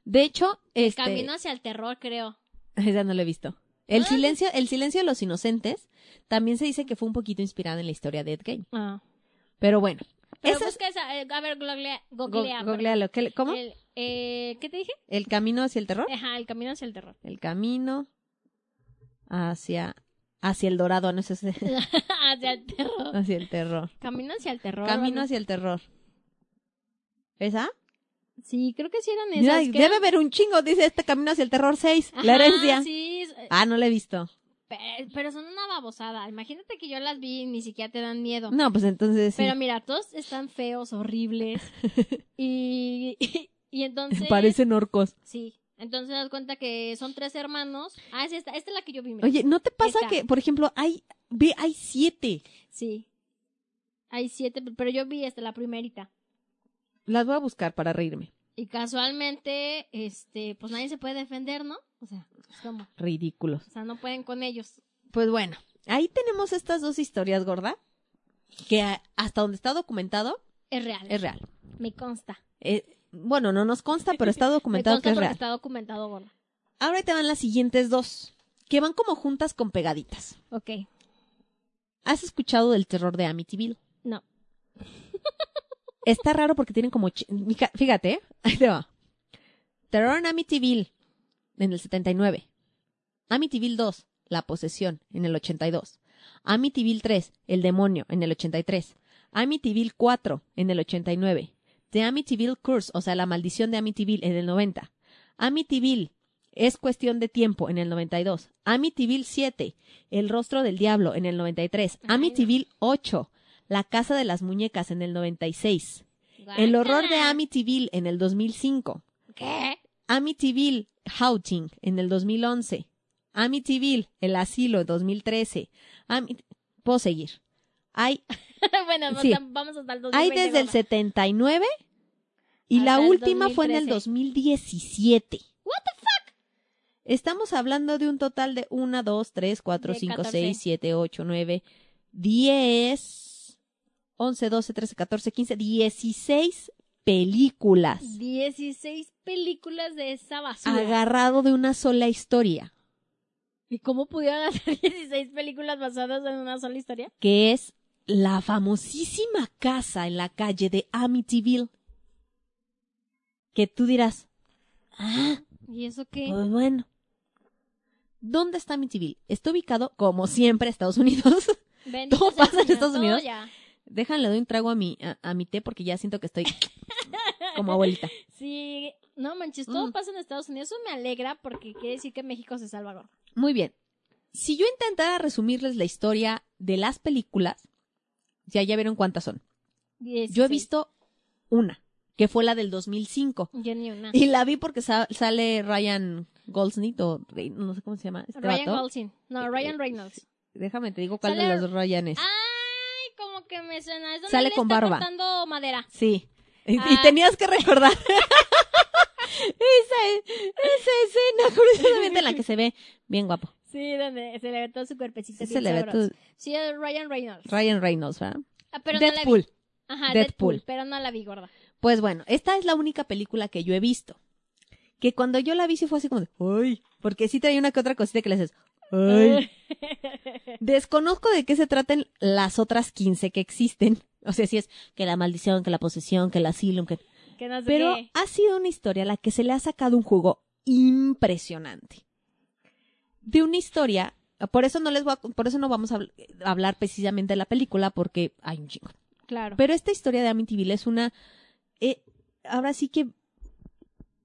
De hecho, este... Camino hacia el terror, creo. Esa no la he visto. El silencio, el silencio de los inocentes también se dice que fue un poquito inspirada en la historia de Ed Gein. Ah. Pero bueno. Pero esa es- busca esa, eh, a ver, googlea, Go- googlea, perdón. googlealo. ¿Qué ¿Cómo? El, eh, ¿Qué te dije? El camino hacia el terror. Ajá, el camino hacia el terror. El camino hacia hacia el dorado, no sé hacia el terror. hacia el terror. Camino hacia el terror. Camino ¿no? hacia el terror. ¿Esa? Sí, creo que sí eran Mira, esas. que debe eran- haber un chingo, dice este camino hacia el terror 6, la Ajá, herencia. Sí, Ah, no la he visto. pe- pero son una babosada. Imagínate que yo las vi y ni siquiera te dan miedo. No, pues entonces sí. Pero mira, todos están feos, horribles. y, y, entonces. Parecen orcos. Sí. Entonces das cuenta que son tres hermanos. Ah, es esta. Esta es la que yo vi. mira. Oye, ¿no te pasa Esta. que, por ejemplo, hay, ve, hay siete? Sí. Hay siete, pero yo vi esta, la primerita. Las voy a buscar para reírme. Y casualmente, este, pues nadie se puede defender, ¿no? O sea, pues, ¿cómo? Ridículos. O sea, no pueden con ellos. Pues bueno, ahí tenemos estas dos historias, gorda, que hasta donde está documentado Es real. es real. Me consta. Eh, bueno, no nos consta, pero está Me documentado consta que es real. está documentado, gorda. Ahora te van las siguientes dos, que van como juntas con pegaditas. Ok. ¿Has escuchado del terror de Amityville? No. Está raro porque tienen como... Fíjate, ¿eh? ahí te va. Terror en Amityville, en el 79. Amityville 2, La Posesión, en el 82. Amityville 3, El Demonio, en el 83. Amityville 4, en el 89. The Amityville Curse, o sea, La Maldición de Amityville, en el 90. Amityville, Es Cuestión de Tiempo, en el 92. Amityville 7, El Rostro del Diablo, en el 93. Ay, no. Amityville 8, La Casa de las Muñecas, en el 96. El horror de. Amityville en el 2005. ¿Qué? Amityville Haunting en el 2011. Amityville El Asilo en 2013. Ami- Puedo seguir. Hay, bueno, Sí. vamos- hasta el 2020. hay desde el gorda. 79 y la Hasta el última fue en el 2013. 2017. What the fuck? Estamos hablando de un total de 1, 2, 3, 4, De 5, 14. 6, 7, 8, 9, 10, 11, 12, 13, 14, 15, 16 películas. 16 películas de esa basura. agarrado de una sola historia, ¿Y cómo pudieron hacer 16 películas basadas en una sola historia? que es la famosísima casa en la calle de Amityville. Que tú dirás, ah, ¿Y eso qué? pues bueno. ¿Dónde está Amityville? Está ubicado, como siempre, en Estados Unidos. Bendito todo pasa en Estados Unidos. ya. Déjale, doy un trago a mi, a, a mi té porque ya siento que estoy como abuelita. Sí, no manches, todo Mm. pasa en Estados Unidos. Eso me alegra porque quiere decir que México se salva. Muy bien. Si yo intentara resumirles la historia de las películas, ya ya vieron cuántas son. Yo he 16. visto una, que fue la del 2005. Yo ni una. Y la vi porque sa- sale Ryan Goldsmith o Rey- no sé cómo se llama. Este Ryan. Gosling. No, Ryan Reynolds. Déjame te digo cuál Sale- de los dos Ryanes. Ay, como que me suena. Es donde Sale él con está barba. madera. Sí. Y, y tenías que recordar esa, esa escena curiosamente en la que se ve bien guapo. Sí, donde se le ve todo su cuerpecito. Sí, se le ve tu Sí, es Ryan Reynolds. Ryan Reynolds, ¿verdad? Ah, pero no la vi. Deadpool. Ajá, Deadpool. Deadpool. Pero no la vi, gorda. Pues bueno, esta es la única película que yo he visto. Que cuando yo la vi sí fue así como de, ¡ay! Porque sí traía una que otra cosita que le haces, ¡ay! Desconozco de qué se traten las otras 15 que existen. O sea, si es que la maldición, que la posesión, que el asilo, que... que no sé Pero qué. ha sido una historia a la que se le ha sacado un jugo impresionante. De una historia, por eso no les voy a- por eso no vamos a habl- hablar precisamente de la película porque hay un chingo. Claro. Pero esta historia de Amityville es una, eh, ahora sí que,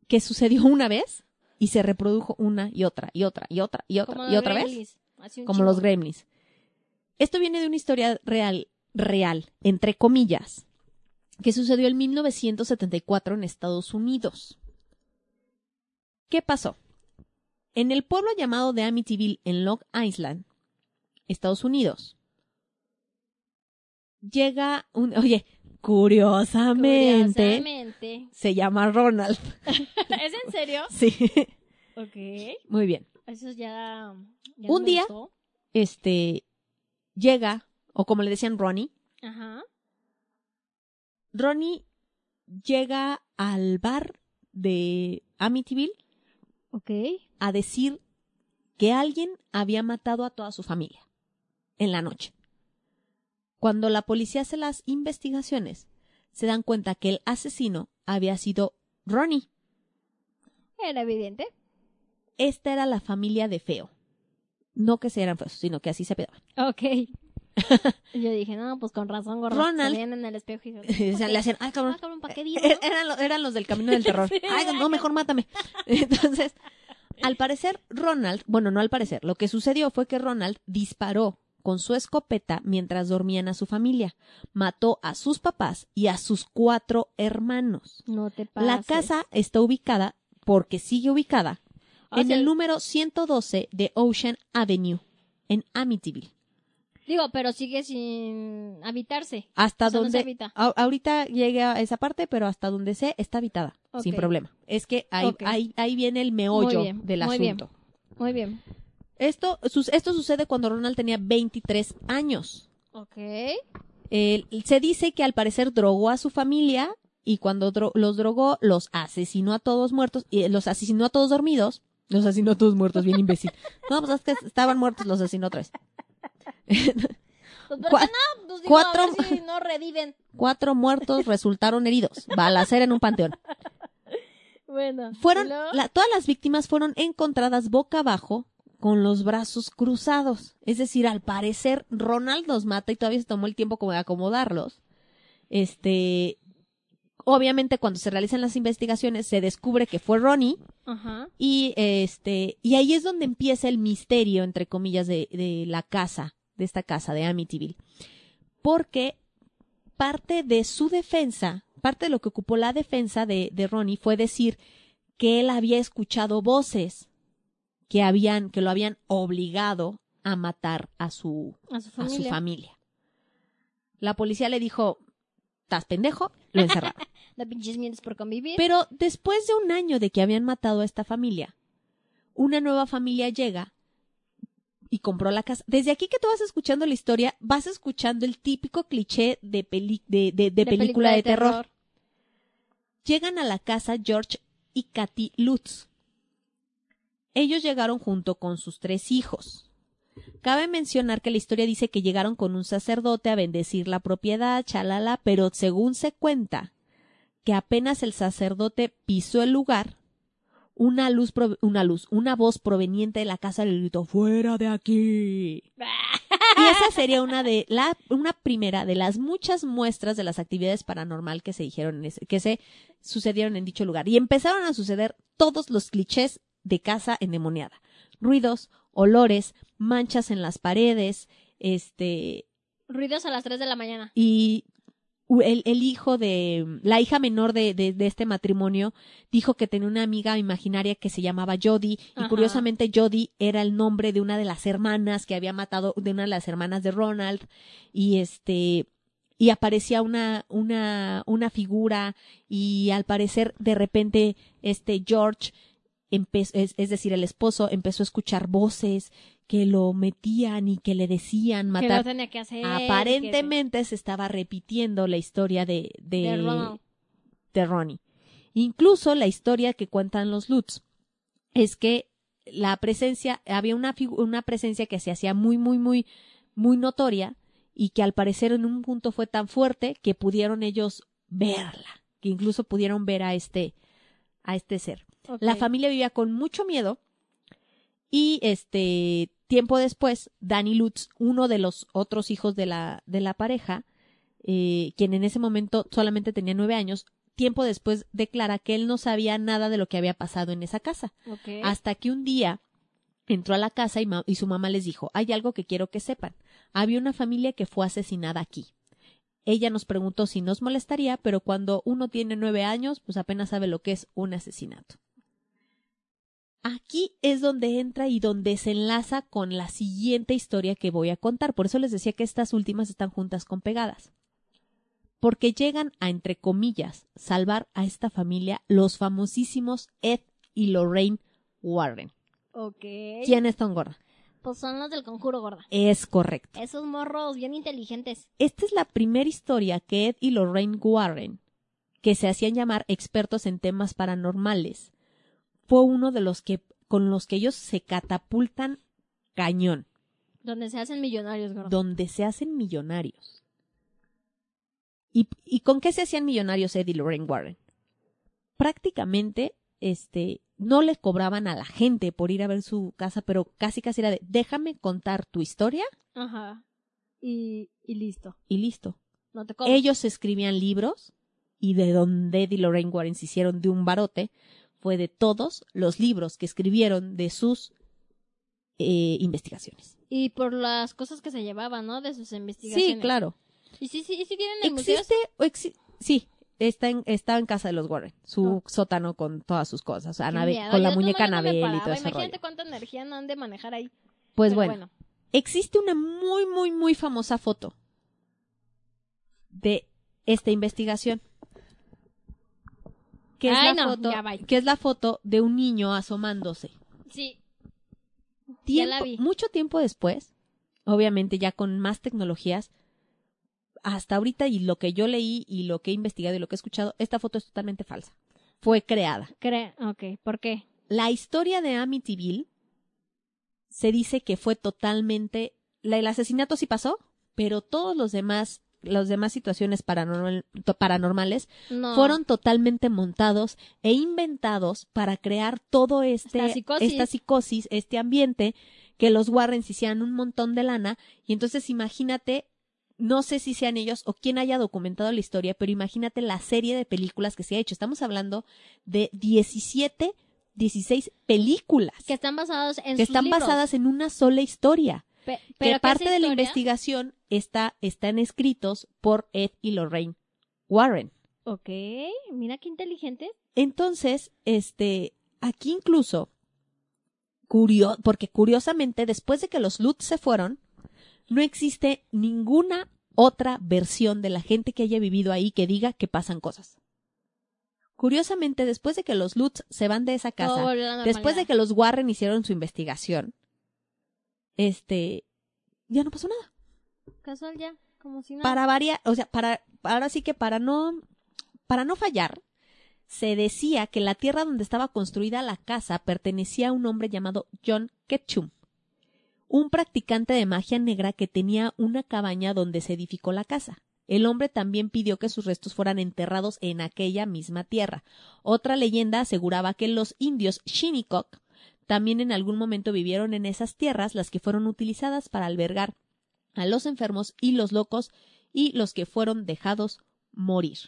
que sucedió una vez y se reprodujo una y otra y otra y otra y otra Como y otra vez, Gremlins. Como los Gremlins. Esto viene de una historia real, real, entre comillas, que sucedió en 1974 en Estados Unidos. ¿Qué pasó? En el pueblo llamado de Amityville, en Long Island, Estados Unidos, llega un... Oye, curiosamente, Curiosamente. se llama Ronald. ¿Es en serio? Sí, Ok. muy bien. Eso ya. ya Un día- gustó. Este, llega, o como le decían Ronnie, Ajá. Ronnie llega al bar de Amityville Ok. a decir que alguien había matado a toda su familia en la noche. Cuando la policía hace las investigaciones, se dan cuenta que el asesino había sido Ronnie. Era evidente. Esta era la familia de Feo. No que se eran feos, sino que así se pedaban. Ok. Yo dije, no, pues con razón, gordo. Ronald- Se en el espejo y le hacían, ay cabrón, Ah, cabrón, ¿para qué digo? Er- eran, lo- eran los del camino del terror. Ay, no, mejor mátame. Entonces, al parecer, Ronald, bueno, no al parecer, lo que sucedió fue que Ronald disparó con su escopeta mientras dormían a su familia. Mató a sus papás y a sus cuatro hermanos. No te pases. La casa está ubicada, porque sigue ubicada, O en sea, el número 112 de Ocean Avenue, en Amityville. Digo, pero sigue sin habitarse. Hasta O sea, no se donde habita. a- ahorita llegué a esa parte, pero hasta donde sé está habitada, sin problema. Es que ahí, ahí, ahí viene el meollo bien, del muy bien. asunto. Muy bien. Esto, esto sucede cuando Ronald tenía 23 años. Ok. Eh, se dice que al parecer drogó a su familia y cuando dro- los drogó los asesinó a todos muertos y los asesinó a todos dormidos. Los asesinó a todos muertos, bien imbécil. No, pues es que estaban muertos, los asesinó otra vez. Pues. Pues digo, cuatro- a ver si no reviven. Cuatro muertos resultaron heridos. Balacera en un panteón. Bueno. Fueron, todas las víctimas fueron encontradas boca abajo con los brazos cruzados. Es decir, al parecer Ronald los mata y todavía se tomó el tiempo como de acomodarlos. Este, obviamente cuando se realizan las investigaciones se descubre que fue Ronnie Ajá. y este, y ahí es donde empieza el misterio, entre comillas, de, de la casa, de esta casa de Amityville. Porque parte de su defensa, parte de lo que ocupó la defensa de, de Ronnie fue decir que él había escuchado voces que habían, que lo habían obligado a matar a su, A su a familia. su familia. La policía le dijo, estás pendejo, lo encerraron. Da pinches mientes por convivir. Pero después de un año de que habían matado a esta familia, una nueva familia llega y compró la casa. Desde aquí que tú vas escuchando la historia, vas escuchando el típico cliché de, peli- de, de- de película, de, terror. Llegan a la casa George y Kathy Lutz. Ellos llegaron junto con sus tres hijos. Cabe mencionar que la historia dice que llegaron con un sacerdote a bendecir la propiedad, chalala, pero según se cuenta, que apenas el sacerdote pisó el lugar, una luz, una luz, una voz proveniente de la casa le gritó fuera de aquí. Y esa sería una de la una primera de las muchas muestras de las actividades paranormal que se dijeron que se sucedieron en dicho lugar y empezaron a suceder todos los clichés de casa endemoniada. Ruidos, olores, manchas en las paredes, este Ruidos a las 3 de la mañana. y el, el hijo de la hija menor de, de, de este matrimonio dijo que tenía una amiga imaginaria que se llamaba Jody y curiosamente Jody era el nombre de una de las hermanas que había matado de una de las hermanas de Ronald y este y aparecía una una una figura y al parecer de repente este George empezó, es, es decir el esposo empezó a escuchar voces que lo metían y que le decían Que matar lo tenía que hacer. Aparentemente se estaba repitiendo la historia de, de, De Ronnie. Incluso la historia que cuentan los Lutz es que la presencia, había una, una presencia que se hacía muy, muy, muy, muy notoria y que al parecer en un punto fue tan fuerte que pudieron ellos verla, que incluso pudieron ver a este, a este ser. La familia vivía con mucho miedo y este tiempo después Danny Lutz, uno de los otros hijos de la de la pareja, eh, quien en ese momento solamente tenía nueve años, tiempo después declara que él no sabía nada de lo que había pasado en esa casa, hasta que un día entró a la casa y, ma- y su mamá les dijo hay algo que quiero que sepan, había una familia que fue asesinada aquí. ella nos preguntó si nos molestaría, pero cuando uno tiene nueve años, pues apenas sabe lo que es un asesinato. Aquí es donde entra y donde se enlaza con la siguiente historia que voy a contar. Por eso les decía que estas últimas están juntas con pegadas. Porque llegan a, entre comillas, salvar a esta familia los famosísimos Ed y Lorraine Warren. Ok. ¿Quién es Tom Gorda? Pues son los del conjuro gorda. Es correcto. Esos morros bien inteligentes. Esta es la primera historia que Ed y Lorraine Warren, que se hacían llamar expertos en temas paranormales, fue uno de los que con los que ellos se catapultan cañón, Donde se hacen millonarios, gordo. donde se hacen millonarios. ¿Y, ¿Y con qué se hacían millonarios Ed y Lorraine Warren? Prácticamente, este, no le cobraban a la gente por ir a ver su casa, pero casi casi era de, déjame contar tu historia Ajá. Y, y listo. y listo. No te cobro. Ellos escribían libros y de donde Ed y Lorraine Warren se hicieron de un barote fue de todos los libros que escribieron de sus eh, investigaciones. Y por las cosas que se llevaban, ¿no? De sus investigaciones. Sí, claro. ¿Y sí, sí, sí tienen el museo? Existe, o exi- sí, está en, está en casa de los Warren, su Oh. sótano con todas sus cosas, o Anabel- miedo. con la muñeca Anabel y todo ese Imagínate rollo. cuánta energía no han de manejar ahí. Pues bueno, existe una muy, muy, muy famosa foto de esta investigación. Que es, Ay, la no, foto, que es la foto de un niño asomándose. Sí. Tiempo- la vi. Mucho tiempo después, obviamente ya con más tecnologías, hasta ahorita y lo que yo leí y lo que he investigado y lo que he escuchado, esta foto es totalmente falsa. Fue creada. Ok, ¿por qué? La historia de Amityville se dice que fue totalmente el asesinato sí pasó, pero todos los demás las demás situaciones paranormal- paranormales No. fueron totalmente montados e inventados para crear todo este Esta psicosis. esta psicosis, este ambiente que los Warrens hicieran un montón de lana y entonces imagínate no sé si sean ellos o quien haya documentado la historia, pero imagínate la serie de películas que se ha hecho. Estamos hablando de 17, 16 películas Que están basados en que sus están libros. basadas en una sola historia. Pe- Que pero que parte de la investigación está, están escritos por Ed y Lorraine Warren. Ok, mira qué inteligente. Entonces, este, aquí incluso, curio porque curiosamente, después de que los Lutz se fueron, no existe ninguna otra versión de la gente que haya vivido ahí que diga que pasan cosas. Curiosamente, después de que los Lutz se van de esa casa, después de que los Warren hicieron su investigación, este, ya no pasó nada. Casual ya, como si. Para varias, o sea, para, ahora sí que para no, para no fallar, se decía que la tierra donde estaba construida la casa pertenecía a un hombre llamado John Ketchum, un practicante de magia negra que tenía una cabaña donde se edificó la casa. El hombre también pidió que sus restos fueran enterrados en aquella misma tierra. Otra leyenda aseguraba que los indios Shinnecock también en algún momento vivieron en esas tierras, las que fueron utilizadas para albergar a los enfermos y los locos y los que fueron dejados morir.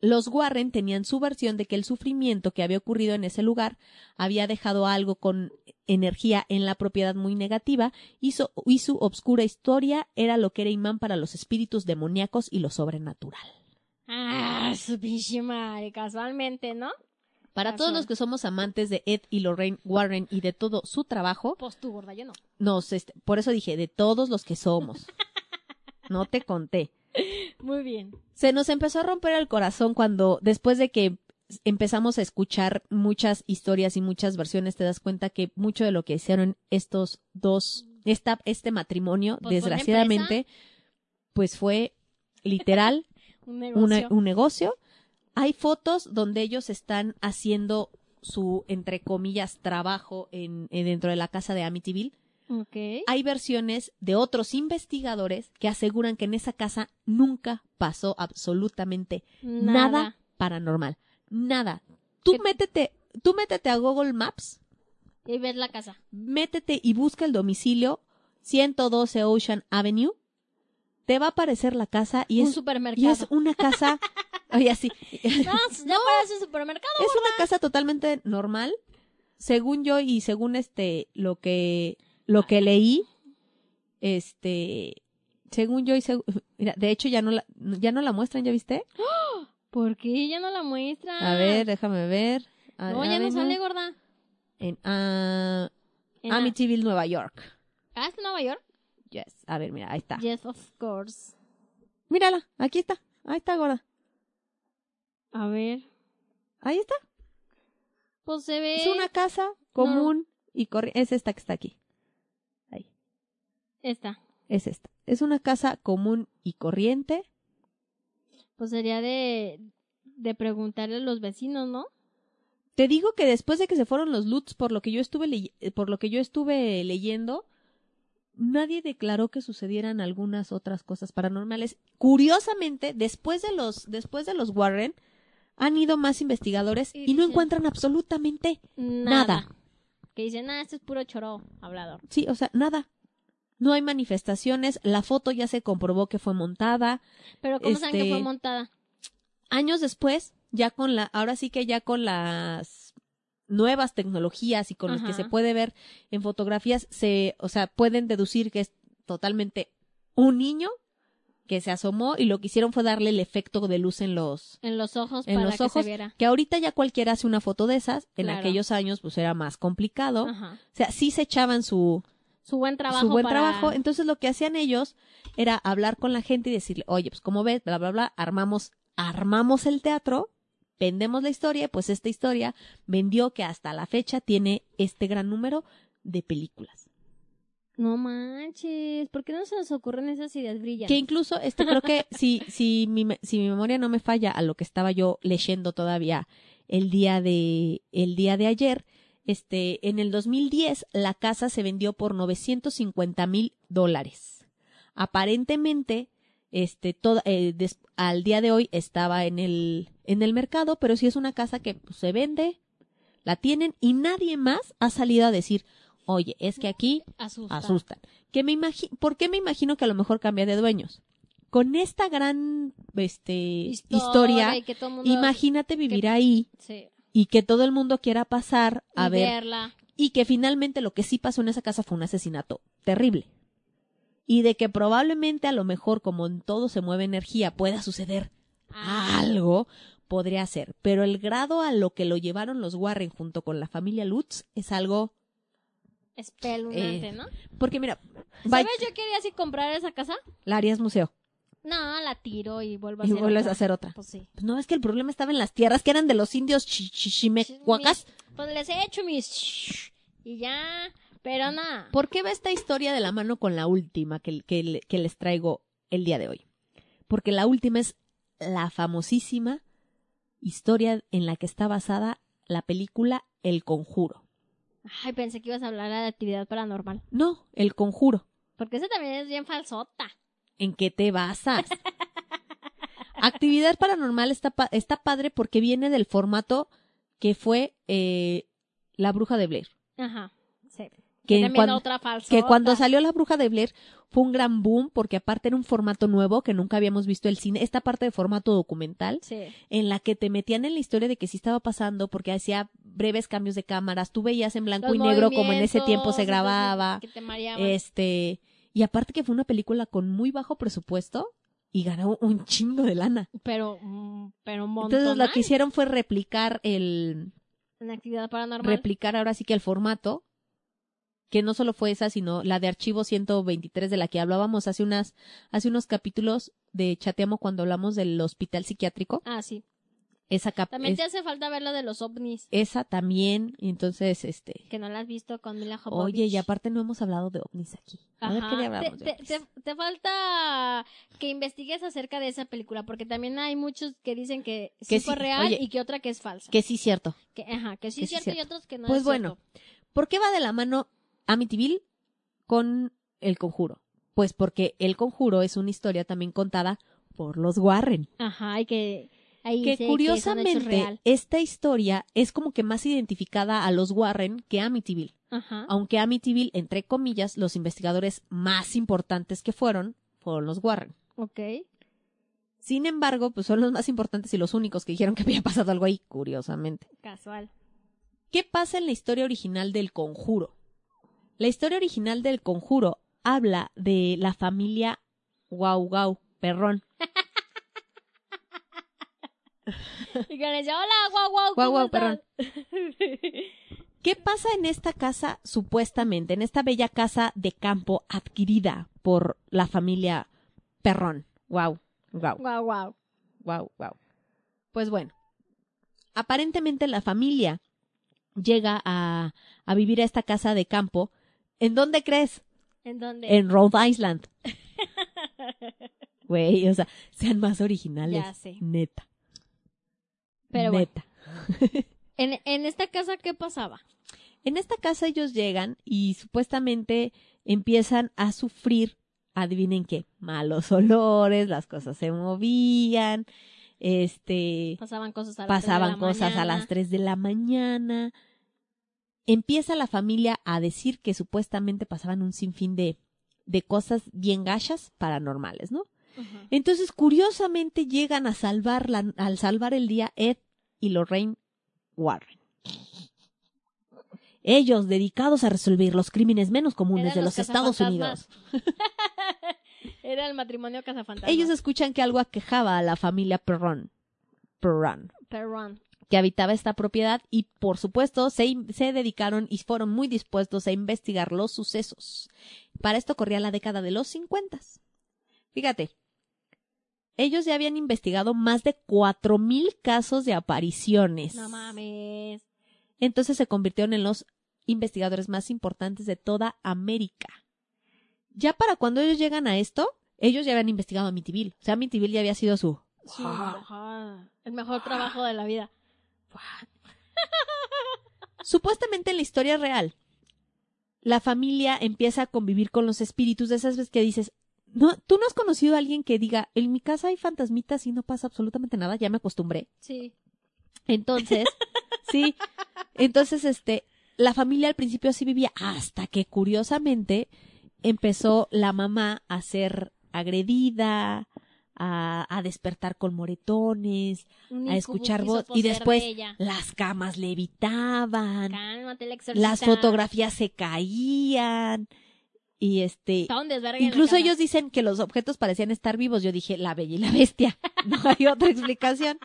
Los Warren tenían su versión de que el sufrimiento que había ocurrido en ese lugar había dejado algo con energía en la propiedad muy negativa y su, obscura historia era lo que era imán para los espíritus demoníacos y lo sobrenatural. Ah, su madre, casualmente, ¿no? Para todos los que somos amantes de Ed y Lorraine Warren y de todo su trabajo, Pues tú, gorda, yo no. nos, este, por eso dije, de todos los que somos. No te conté. Muy bien. se nos empezó a romper el corazón cuando, después de que empezamos a escuchar muchas historias y muchas versiones, te das cuenta que mucho de lo que hicieron estos dos, esta, este matrimonio, Pues una desgraciadamente, pues fue literal Un una- negocio. un negocio. Hay fotos donde ellos están haciendo su, entre comillas, trabajo en, en- dentro de la casa de Amityville Ok. hay versiones de otros investigadores que aseguran que en esa casa nunca pasó absolutamente nada, paranormal. Nada. Tú ¿Qué- métete, tú métete a Google Maps, Y ves la casa. métete y busca el domicilio 112 Ocean Avenue. Te va a aparecer la casa y un es, supermercado. y es una casa, oye, así, No, ya parece un supermercado. es una casa totalmente normal, según yo y según este lo que lo que leí, este según yo y seg- mira, de hecho ya no la ya no la muestran, ¿ya viste? ¿Por qué ya no la muestra? A ver, déjame ver. A- No, ya no sale gorda. en ah, En Amityville, Nueva York. Ah, ¿es Nueva York? Yes. A ver, mira, ahí está. Yes, of course. Mírala, aquí está. Ahí está, gorda. A ver. Ahí está. Pues se ve. Es una casa común y corriente. Es esta que está aquí. Ahí. Esta. Es esta. Es una casa común y corriente. Pues sería de. de preguntarle a los vecinos, ¿no? Te digo que después de que se fueron los Lutz, por lo que yo estuve por lo que yo estuve leyendo, nadie declaró que sucedieran algunas otras cosas paranormales. Curiosamente, después de los después de los Warren han ido más investigadores Y y no encuentran absolutamente Nada. Nada. Que dicen, ah, esto es puro choro hablador. Sí, o sea, nada. No hay manifestaciones, la foto ya se comprobó que fue montada. Pero ¿cómo saben que Este- fue montada? Años después, ya con la, ahora sí que ya con las nuevas tecnologías y con los que Ajá. se puede ver en fotografías, se, o sea, pueden deducir que es totalmente un niño que se asomó y lo que hicieron fue darle el efecto de luz en los, En los ojos en para los que ojos, se viera. que ahorita ya cualquiera hace una foto de esas, en Claro. aquellos años pues era más complicado. Ajá. O sea, sí se echaban su, Su buen trabajo. su buen para- trabajo. Entonces lo que hacían ellos era hablar con la gente y decirle, oye, pues como ves, bla, bla, bla, armamos, armamos el teatro, vendemos la historia, pues esta historia vendió que hasta la fecha tiene este gran número de películas. No manches. ¿Por qué no se nos ocurren esas ideas brillantes? Que incluso, este, creo que si, si, mi, si mi memoria no me falla a lo que estaba yo leyendo todavía el día de, el día de ayer, este, en el 2010 la casa se vendió por 950 mil dólares. Aparentemente, este, toda, eh, des- al día de hoy estaba en el, en el mercado, pero sí es una casa que pues, se vende, la tienen y nadie más ha salido a decir, oye, es que aquí Asusta. asustan. Que me imagi- ¿Por qué me imagino que a lo mejor cambia de dueños? Con esta gran este, historia, mundo- imagínate vivir ahí Sí. y que todo el mundo quiera pasar a Y ver verla. y que finalmente lo que sí pasó en esa casa fue un asesinato terrible. Y de que probablemente a lo mejor como en todo se mueve energía pueda suceder Ah, algo, podría ser. Pero el grado a lo que lo llevaron los Warren junto con la familia Lutz es algo... espeluznante, Eh, ¿no? Porque mira, ¿Sabes? Yo quería así comprar esa casa. la harías museo No, la tiro y vuelvo a y hacer vuelves otra. a hacer otra. Pues sí. Pues no, es que el problema estaba en las tierras que eran de los indios chi- chi- chichimecuacas. Pues les he hecho mis... Y ya... Pero nada. ¿Por qué va esta historia de la mano con la última que, que, le- que les traigo el día de hoy? Porque la última es la famosísima historia en la que está basada la película El Conjuro. Ay, pensé que ibas a hablar de actividad paranormal. No, El Conjuro. Porque ese también es bien falsota. ¿En qué te basas? Actividad paranormal está, pa- está padre porque viene del formato que fue eh, La Bruja de Blair. Ajá. Sí. Que cuando- otra falsota. que cuando salió La Bruja de Blair fue un gran boom porque aparte era un formato nuevo que nunca habíamos visto el cine, esta parte de formato documental Sí. en la que te metían en la historia de que sí estaba pasando porque hacía breves cambios de cámaras, tú veías en blanco Los y negro como en ese tiempo se grababa, Que te este, y aparte que fue una película con muy bajo presupuesto y ganó un chingo de lana. Pero, mm, pero un montón. Entonces lo que hicieron fue replicar el, En actividad paranormal. replicar ahora sí que el formato, que no solo fue esa, sino la de archivo 123 de la que hablábamos hace unas, hace unos capítulos de Chateamo cuando hablamos del hospital psiquiátrico. ah, sí. Esa cap- También te hace falta ver la de los ovnis. esa también, entonces, este, Que no la has visto con Mila Jovovich. oye, y aparte no hemos hablado de ovnis aquí. A ver qué le hablamos te, de ovnis? te- te falta que investigues acerca de esa película, porque también hay muchos que dicen que sí Que fue sí, real oye, y que otra que es falsa. Que sí, cierto. Que, ajá, que sí que sí cierto y otros que no Pues es bueno, cierto. ¿Por qué va de la mano Amityville con El Conjuro? Pues porque El Conjuro es una historia también contada por los Warren. Ajá, y que ahí que curiosamente esta historia es como que más identificada a los Warren que Amityville. Ajá. Aunque Amityville, entre comillas, los investigadores más importantes que fueron fueron los Warren. Ok. Sin embargo, pues son los más importantes y los únicos que dijeron que había pasado algo ahí, curiosamente. Casual. ¿Qué pasa en la historia original del conjuro? La historia original del conjuro habla de la familia Guau, guau, perrón. Y que le decía, hola, guau, guau, Guau, ¿cómo guau, estás?" ¿Qué pasa en esta casa, supuestamente, en esta bella casa de campo adquirida por la familia Perrón? Guau, guau, Guau, guau. guau, guau. Pues bueno, aparentemente la familia llega a, a vivir a esta casa de campo. ¿En dónde crees? ¿En dónde? En Rhode Island. Güey, o sea, sean más originales. Ya sé. Neta. Pero bueno, neta. en, en esta casa, ¿qué pasaba? En esta casa ellos llegan y supuestamente empiezan a sufrir, adivinen qué, malos olores, las cosas se movían, este, Pasaban cosas a las pasaban tres de la cosas a las 3 de la mañana. Empieza la familia a decir que supuestamente pasaban un sinfín de, de cosas bien gachas paranormales, ¿no? Entonces, curiosamente, llegan a salvar la, al salvar el día Ed y Lorraine Warren. Ellos, dedicados a resolver los crímenes menos comunes Eran de los Estados Unidos. Era el matrimonio cazafantasmas. Ellos escuchan que algo aquejaba a la familia Perron. Perron. Perrón. Que habitaba esta propiedad y por supuesto se, se dedicaron y fueron muy dispuestos a investigar los sucesos. Para esto corría la década de los 50. Fíjate, ellos ya habían investigado más de 4.000 casos de apariciones. No mames. Entonces se convirtieron en los investigadores más importantes de toda América. Ya para cuando ellos llegan a esto, ellos ya habían investigado a Amityville. O sea, Amityville ya había sido su... Ajá. el mejor trabajo de la vida. Supuestamente en la historia real, la familia empieza a convivir con los espíritus de esas veces que dices, no, tú no has conocido a alguien que diga, en mi casa hay fantasmitas y no pasa absolutamente nada, ya me acostumbré. Sí. Entonces, sí, entonces este, la familia al principio así vivía, hasta que curiosamente empezó la mamá a ser agredida, a, a despertar con moretones, Un a escuchar voz y después las camas levitaban. Cálmate, la las fotografías se caían y este incluso ellos dicen que los objetos parecían estar vivos yo dije la bella y la bestia no hay otra explicación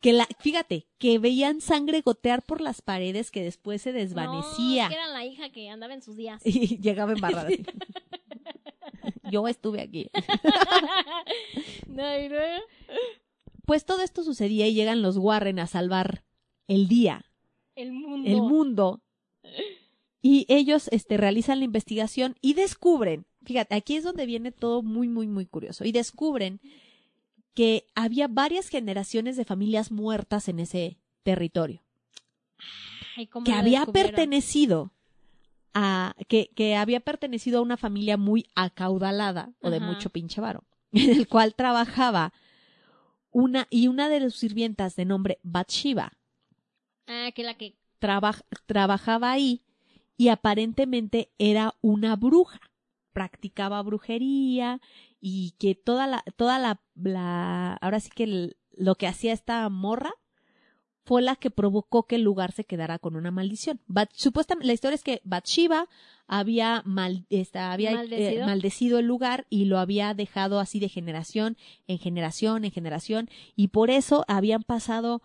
que la fíjate que veían sangre gotear por las paredes que después se desvanecía No, que era la hija que andaba en sus días. y llegaba embarrada. yo estuve aquí. No, y luego- pues todo esto sucedía y llegan los Warren a salvar el día El mundo. el mundo. Y ellos este, realizan la investigación y descubren, fíjate, aquí es donde viene todo muy, muy, muy curioso, y descubren que había varias generaciones de familias muertas en ese territorio, Ay, ¿cómo que había pertenecido a, que, que había pertenecido a una familia muy acaudalada o de Ajá. mucho pinche varo, en el cual trabajaba una, y una de sus sirvientas de nombre Bathsheba, Ah, que la que. traba- trabajaba ahí y aparentemente era una bruja. Practicaba brujería y que toda la, toda la, la ahora sí que el- lo que hacía esta morra fue la que provocó que el lugar se quedara con una maldición. Bat- supuestamente, la historia es que Bathsheba había, mal, esta, había eh, ¿Maldecido? maldecido el lugar y lo había dejado así de generación en generación en generación y por eso habían pasado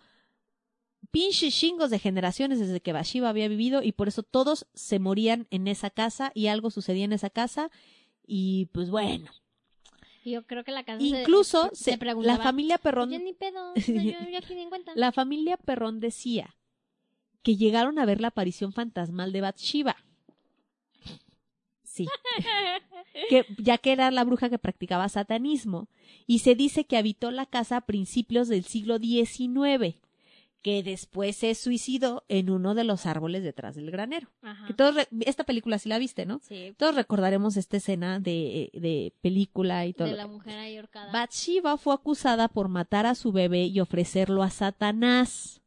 pinches chingos de generaciones desde que Bathsheba había vivido y por eso todos se morían en esa casa y algo sucedía en esa casa y pues bueno, Yo creo que la casa incluso se, se- preguntaba. la familia Perrón Yo ni pedo. yo, yo aquí ni en cuenta. la familia Perrón decía que llegaron a ver la aparición fantasmal de Bathsheba. Sí, que, ya que era la bruja que practicaba satanismo, y se dice que habitó la casa a principios del siglo XIX, que después se suicidó en uno de los árboles detrás del granero. Ajá. Que todos re- esta película sí la viste, ¿no? Sí. Todos recordaremos esta escena de, de película y todo. De la mujer ahí ahorcada. Bathsheba fue acusada por matar a su bebé y ofrecerlo a Satanás.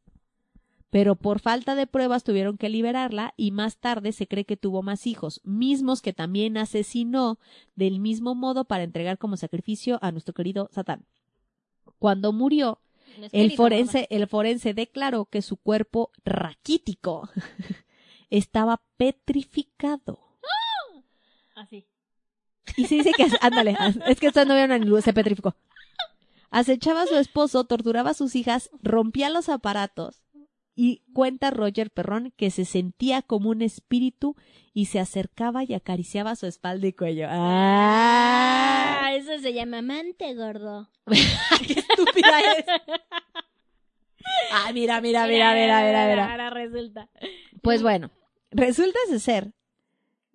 Pero por falta de pruebas tuvieron que liberarla y más tarde se cree que tuvo más hijos, mismos que también asesinó del mismo modo para entregar como sacrificio a nuestro querido Satán. Cuando murió, el forense, el forense declaró que su cuerpo raquítico estaba petrificado. Así. Y se dice que, ándale, es que esta no una ni luz, se petrificó. Acechaba a su esposo, torturaba a sus hijas, rompía los aparatos. Y cuenta Roger Perrón que se sentía como un espíritu y se acercaba y acariciaba su espalda y cuello. ¡Ah! Ah, eso se llama amante, gordo. ¡Qué estúpida es! Ah, mira, mira, mira, mira, mira, mira. Ahora resulta Pues bueno, resulta de ser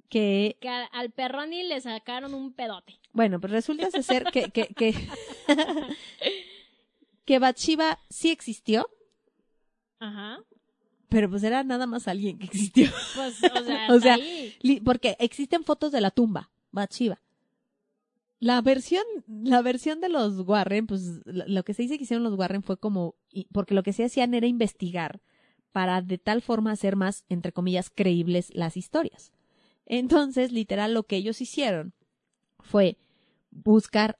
que, que al, Perroni le sacaron un pedote. bueno, pues resulta de ser que, que, que, que Bathsheba sí existió, Ajá. pero pues era nada más alguien que existió. Pues, o sea, O hasta sea, ahí. Li- Porque existen fotos de la tumba, Bathsheba. La versión, la versión de los Warren, pues lo que se dice que hicieron los Warren fue como, porque lo que se hacían era investigar para de tal forma hacer más, entre comillas, creíbles las historias. Entonces, literal, lo que ellos hicieron fue buscar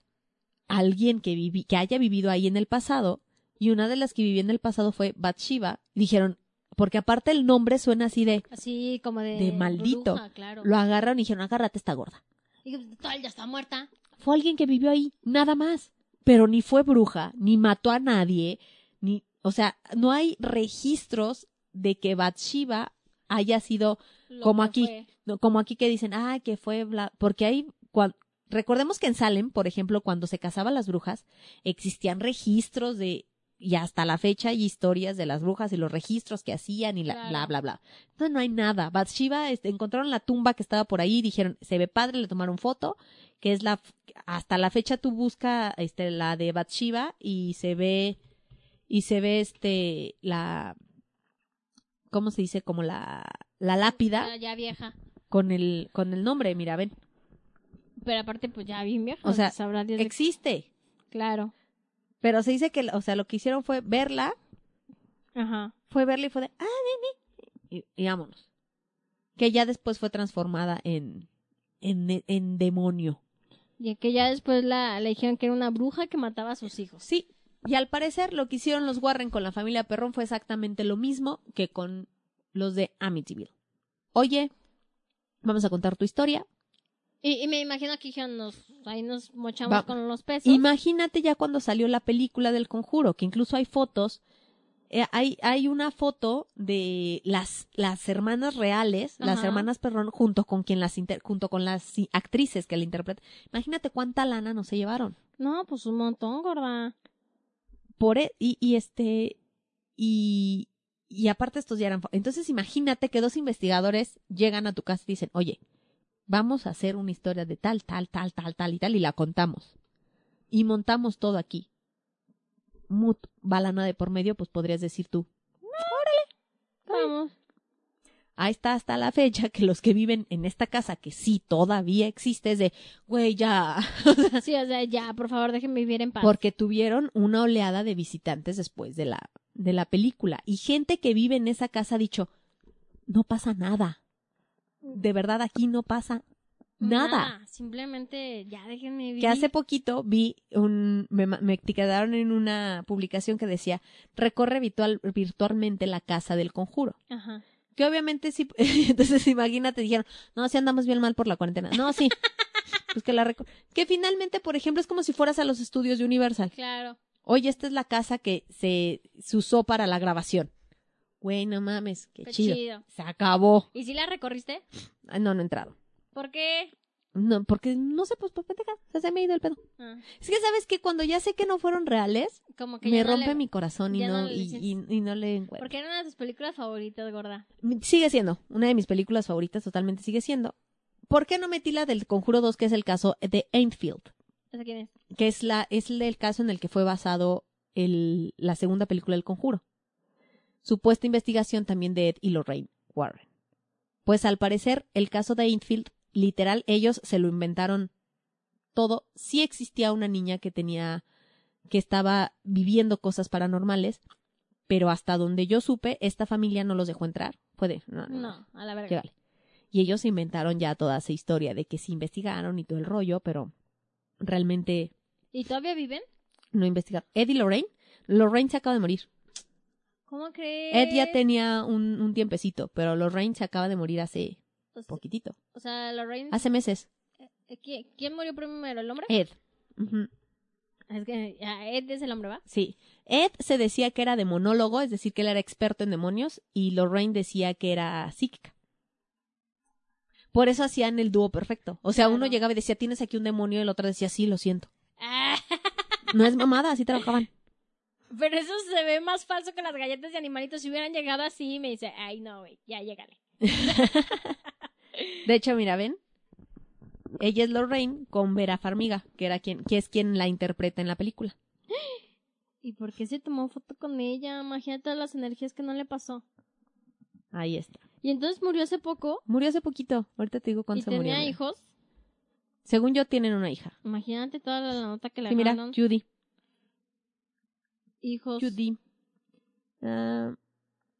a alguien que, vivi- que haya vivido ahí en el pasado, y una de las que vivió en el pasado fue Bathsheba. Dijeron, porque aparte el nombre suena así de, Así como de. De maldito. bruja, claro. lo agarraron y dijeron, agárrate esta gorda. Y pues, total, ya está muerta. Fue alguien que vivió ahí, nada más. Pero ni fue bruja, ni mató a nadie, ni, o sea, no hay registros de que Bathsheba haya sido lo Como aquí. fue. como aquí que dicen, ah, que fue bla, porque hay, recordemos que en Salem, por ejemplo, cuando se casaban las brujas, existían registros de, y hasta la fecha hay historias de las brujas y los registros que hacían y la, Claro. bla, bla, bla. Entonces no hay nada. Bathsheba, este, encontraron la tumba que estaba por ahí, dijeron, se ve padre, le tomaron foto, que es la, hasta la fecha tú busca, este, la de Bathsheba y se ve, y se ve, este, la, ¿cómo se dice? Como la, la lápida Ya, ya vieja. con el, con el nombre, mira, ven. Pero aparte, pues ya bien vieja. O sea, sabrá Dios de- Existe. Claro. Pero se dice que, o sea, lo que hicieron fue verla, Ajá. fue verla y fue de, ah, y, y vámonos. Que ya después fue transformada en, en, en demonio. Y que ya después la, le dijeron que era una bruja que mataba a sus hijos. Sí. Y al parecer lo que hicieron los Warren con la familia Perrón fue exactamente lo mismo que con los de Amityville. Oye, vamos a contar tu historia. Y, y me imagino que dijeron, nos, ahí nos mochamos Va- con los pesos. Imagínate ya cuando salió la película del conjuro, que incluso hay fotos. eh, hay, hay una foto de las, las hermanas reales, las hermanas Perrón, junto con quien las inter- junto con las actrices que la interpretan. Imagínate cuánta lana no se llevaron. No, pues un montón, gorda. Por e- y, y este y, y aparte estos ya eran entonces imagínate que dos investigadores llegan a tu casa y dicen oye vamos a hacer una historia de tal tal tal tal tal y tal y la contamos. Y montamos todo aquí. Mut balana de por medio pues podrías decir tú Vamos. ahí está hasta la fecha que los que viven en esta casa que sí todavía existe es de güey ya Sí, o sea, ya, por favor, déjenme vivir en paz. porque tuvieron una oleada de visitantes después de la de la película. Y gente que vive en esa casa ha dicho no pasa nada de verdad aquí no pasa nada, Simplemente ya déjenme vivir. que hace poquito vi un me, me etiquetaron en una publicación que decía recorre virtual, virtualmente la casa del conjuro Ajá. que obviamente sí entonces imagínate dijeron no si andamos bien mal por la cuarentena no sí pues que la que finalmente por ejemplo es como si fueras a los estudios de Universal Claro. Oye, esta es la casa que se, se usó para la grabación. Güey, no mames, qué Qué chido. chido. Se acabó. ¿Y si la recorriste? Ah, no, no he entrado. ¿Por qué? No, porque no sé, pues por pendeja. O sea, se me ha ido el pedo. Ah, Es que sabes que cuando ya sé que no fueron reales, como que me no rompe le- mi corazón y no, y, y- y no le encuentro. Porque era una de tus películas favoritas, gorda. Sigue siendo una de mis películas favoritas, totalmente sigue siendo. ¿Por qué no metí la del Conjuro 2, que es el caso de Enfield? ¿Esa quién es? que es la es el caso en el que fue basado el, la segunda película del Conjuro. Supuesta investigación también de Ed y Lorraine Warren. Pues al parecer el caso de Enfield, literal, ellos se lo inventaron todo. Sí existía una niña que tenía que estaba viviendo cosas paranormales, pero hasta donde yo supe, esta familia no los dejó entrar. Puede, no, no, no. No, a la verga. Que vale. Y ellos inventaron ya toda esa historia de que sí investigaron y todo el rollo, pero realmente ¿Y todavía viven? no investigaron. Ed y Lorraine, Lorraine se acaba de morir. ¿Cómo crees? Ed ya tenía un, un tiempecito, pero Lorraine se acaba de morir hace O sea, poquitito, o sea, Lorraine... hace meses. ¿Qui- ¿Quién murió primero, el hombre? Ed. Es que Ed es el hombre, ¿va? Sí. Ed se decía que era demonólogo, es decir, que él era experto en demonios, y Lorraine decía que era psíquica. Por eso hacían el dúo perfecto. O sea, uno llegaba y decía, tienes aquí un demonio, y el otro decía, sí, lo siento. Ah, No es mamada, así trabajaban. pero eso se ve más falso que las galletas de animalitos. Si hubieran llegado así, me dice, ay, no, güey, ya llégale. De hecho, mira, ven. Ella es Lorraine con Vera Farmiga, que era quien, que es quien la interpreta en la película. ¿Y por qué se tomó foto con ella? Imagínate todas las energías que no le pasó. Ahí está. Y entonces murió hace poco Murió hace poquito. Ahorita te digo y cuándo se murió. tenía hijos. Según yo, tienen una hija. Imagínate toda la nota que le Sí, mira. Judy. Hijos. Judy. Ah,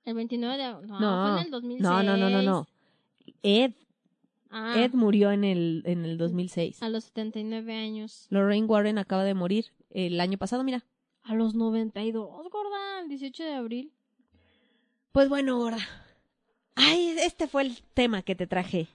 El 29 de... No, No. fue en el 2006. no, no, no, no, no. Ed, Ah, Ed murió en el, en el 2006. a los 79 años. Lorraine Warren acaba de morir el año pasado, mira. A los 92, gorda, el 18 de abril. Pues bueno, gorda. Ay, este fue el tema que te traje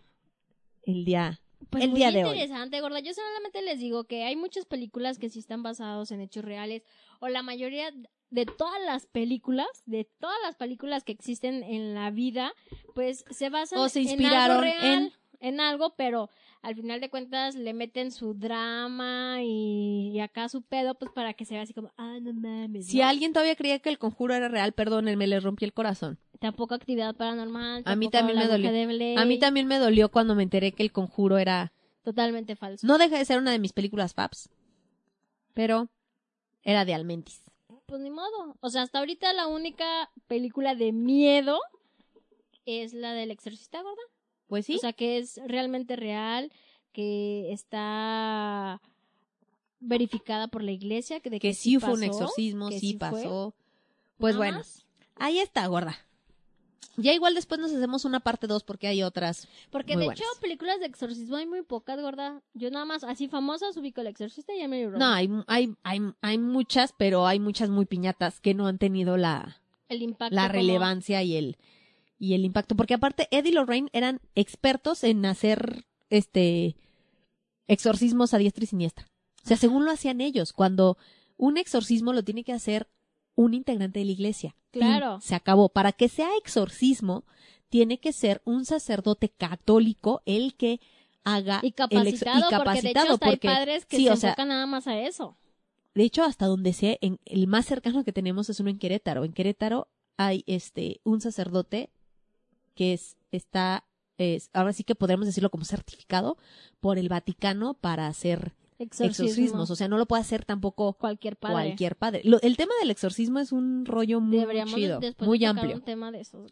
el día, Pues el muy día de hoy. interesante, gorda. Yo solamente les digo que hay muchas películas que sí están basadas en hechos reales. O la mayoría de todas las películas, de todas las películas que existen en la vida, pues se basan O se en inspiraron algo real, en- en algo, pero al final de cuentas le meten su drama y, y acá su pedo, pues para que se vea así como, ah, no mames. Si ¿no? alguien todavía creía que el conjuro era real, perdónenme, les rompí el corazón. Tampoco actividad paranormal. A mí también me dolió. A mí también me dolió cuando me enteré que el conjuro era... Totalmente falso. No deja de ser una de mis películas faps, pero era de Almentis. Pues ni modo. O sea, hasta ahorita la única película de miedo es la del exorcista, gorda. Pues sí, O sea, que es realmente real, que está verificada por la iglesia, que de que, que sí fue un exorcismo, que sí pasó. Pues Nada bueno, más. ahí está, gorda. Ya igual después nos hacemos una parte 2 porque hay otras. Porque muy de buenas. hecho, películas de exorcismo hay muy pocas, gorda. Yo nada más, así famosas, ubico el exorcista y Emily Rose. No, hay, hay, hay, hay muchas, pero hay muchas muy piñatas que no han tenido la, el impacto. la como- relevancia y el, y el impacto. Porque aparte, Ed y Lorraine eran expertos en hacer este exorcismos a diestra y siniestra. O sea, según lo hacían ellos, cuando un exorcismo lo tiene que hacer un integrante de la iglesia. Fin, Claro. se acabó. Para que sea exorcismo, tiene que ser un sacerdote católico el que haga Y el ex- capacitado, y porque de capacitado, hecho hasta porque- hay padres que sí, se o sea, enfocan nada más a eso. de hecho, hasta donde sé, en, el más cercano que tenemos es uno en Querétaro. En Querétaro hay este un sacerdote que es, está, es, ahora sí que podríamos decirlo como certificado por el Vaticano para hacer Exorcismo. exorcismos. O sea, no lo puede hacer tampoco Cualquier padre. cualquier padre. Lo- el tema del exorcismo es un rollo muy Deberíamos chido, muy amplio, un tema de esos,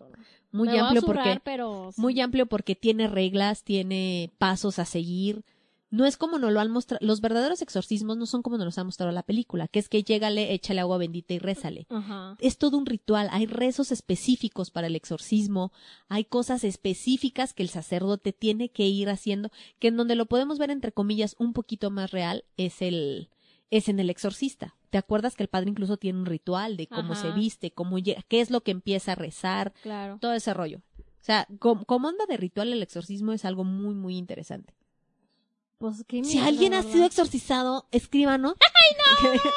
muy Me amplio porque pero muy amplio porque tiene reglas, tiene pasos a seguir. No es como nos lo han mostrado, los verdaderos exorcismos no son como nos los ha mostrado la película, que es que llégale, échale agua bendita y rézale. Es todo un ritual, hay rezos específicos para el exorcismo, hay cosas específicas que el sacerdote tiene que ir haciendo, que en donde lo podemos ver entre comillas un poquito más real es el es en el exorcista. ¿Te acuerdas que el padre incluso tiene un ritual de cómo Ajá. se viste, cómo qué es lo que empieza a rezar, Claro. todo ese rollo. O sea, com- como onda de ritual el exorcismo es algo muy muy interesante. Pues qué Si alguien ha sido exorcizado, escríbanos. ¡Ay, no!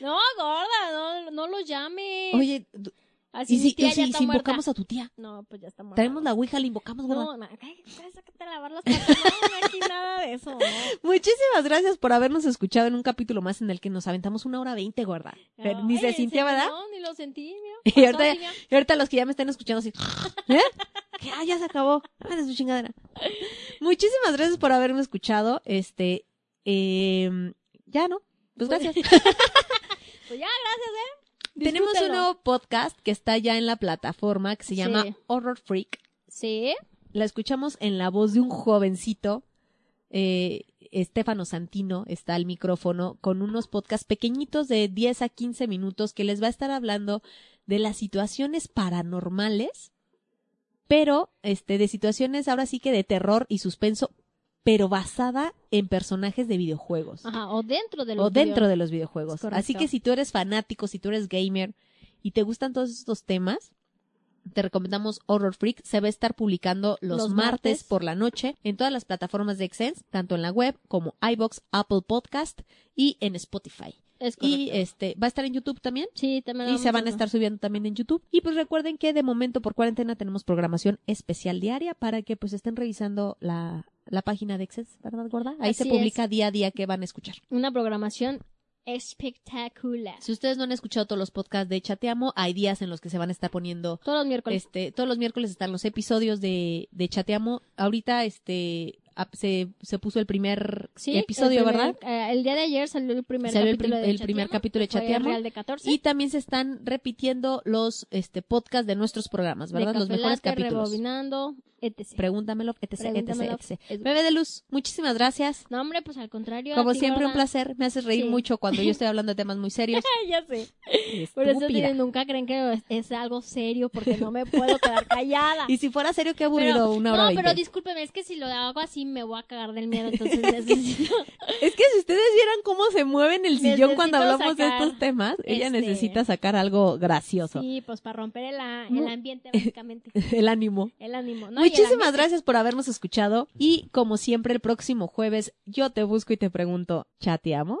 No, gorda, no, no lo llame. Oye, Así ¿y si, tía y ya si, está si muerta. invocamos a tu tía? No, pues ya está muerta. Traemos la ouija, la invocamos. No, no, sácate a lavar las patas. No, aquí nada de eso. No. Muchísimas gracias por habernos escuchado en un capítulo más en el que nos aventamos una hora veinte, gorda. Ni se sintió, ¿verdad? No, ni lo sentí, mira. Y ahorita, y los que ya me están escuchando así, ¿eh? Que ah, ya se acabó. Ah, de su chingadera. Muchísimas gracias por haberme escuchado. Este, eh, ya no. Pues Pues- gracias. Pues ya, gracias, ¿eh? Tenemos un nuevo podcast que está ya en la plataforma que se llama Sí. Horror Freak. Sí. La escuchamos en la voz de un jovencito, eh, Estefano Santino, está al micrófono, con unos podcasts pequeñitos de 10 a 15 minutos que les va a estar hablando de las situaciones paranormales, pero este, de situaciones ahora sí que de terror y suspenso, pero basada en personajes de videojuegos. Ajá, o dentro de los o dentro de los videojuegos. Así que si tú eres fanático, si tú eres gamer y te gustan todos estos temas, te recomendamos Horror Freak. Se va a estar publicando los, Los martes, martes. por la noche en todas las plataformas de Excense, tanto en la web como iBox, Apple Podcast y en Spotify. Es Y este, va a estar en YouTube también. sí, también Y se van a estar subiendo también en YouTube. Y pues recuerden que de momento por cuarentena tenemos programación especial diaria para que pues estén revisando la, la página de Excense, ¿verdad, Gorda? Ahí se publica día a día que van a escuchar. una programación espectacular. Si ustedes no han escuchado todos los podcasts de Chateamo, hay días en los que se van a estar poniendo Todos los miércoles. Este, todos los miércoles están los episodios de, de Chateamo. Ahorita, este, se, se puso el primer Sí, episodio, el primer- ¿verdad? eh, el día de ayer salió el primer Salió el capítulo prim- de el primer capítulo de. Real 14. Y también se están repitiendo los, este, podcasts de nuestros programas, ¿verdad? de los mejores Latte, capítulos. Rebobinando, etc. Pregúntamelo, etc, Pregúntamelo, etc, Bebé de Luz, muchísimas gracias. No, hombre, pues al contrario. Como siempre, un placer. Me haces reír Sí. mucho cuando yo estoy hablando de temas muy serios. ya sé. Por eso tienen- nunca creen que es, es algo serio porque no me puedo quedar callada. Y si fuera serio, qué aburrido, Pero- una hora no, pero discúlpeme, es que si lo hago así me voy a cagar del miedo, entonces necesito... Es que si ustedes vieran cómo se mueve en el sillón cuando hablamos de estos temas, ella este, necesita sacar algo gracioso. Sí, pues para romper el, ambiente, básicamente. El ánimo. El ánimo. No, Muchísimas gracias por habernos escuchado y como siempre el próximo jueves yo te busco y te pregunto, ¿chateamo?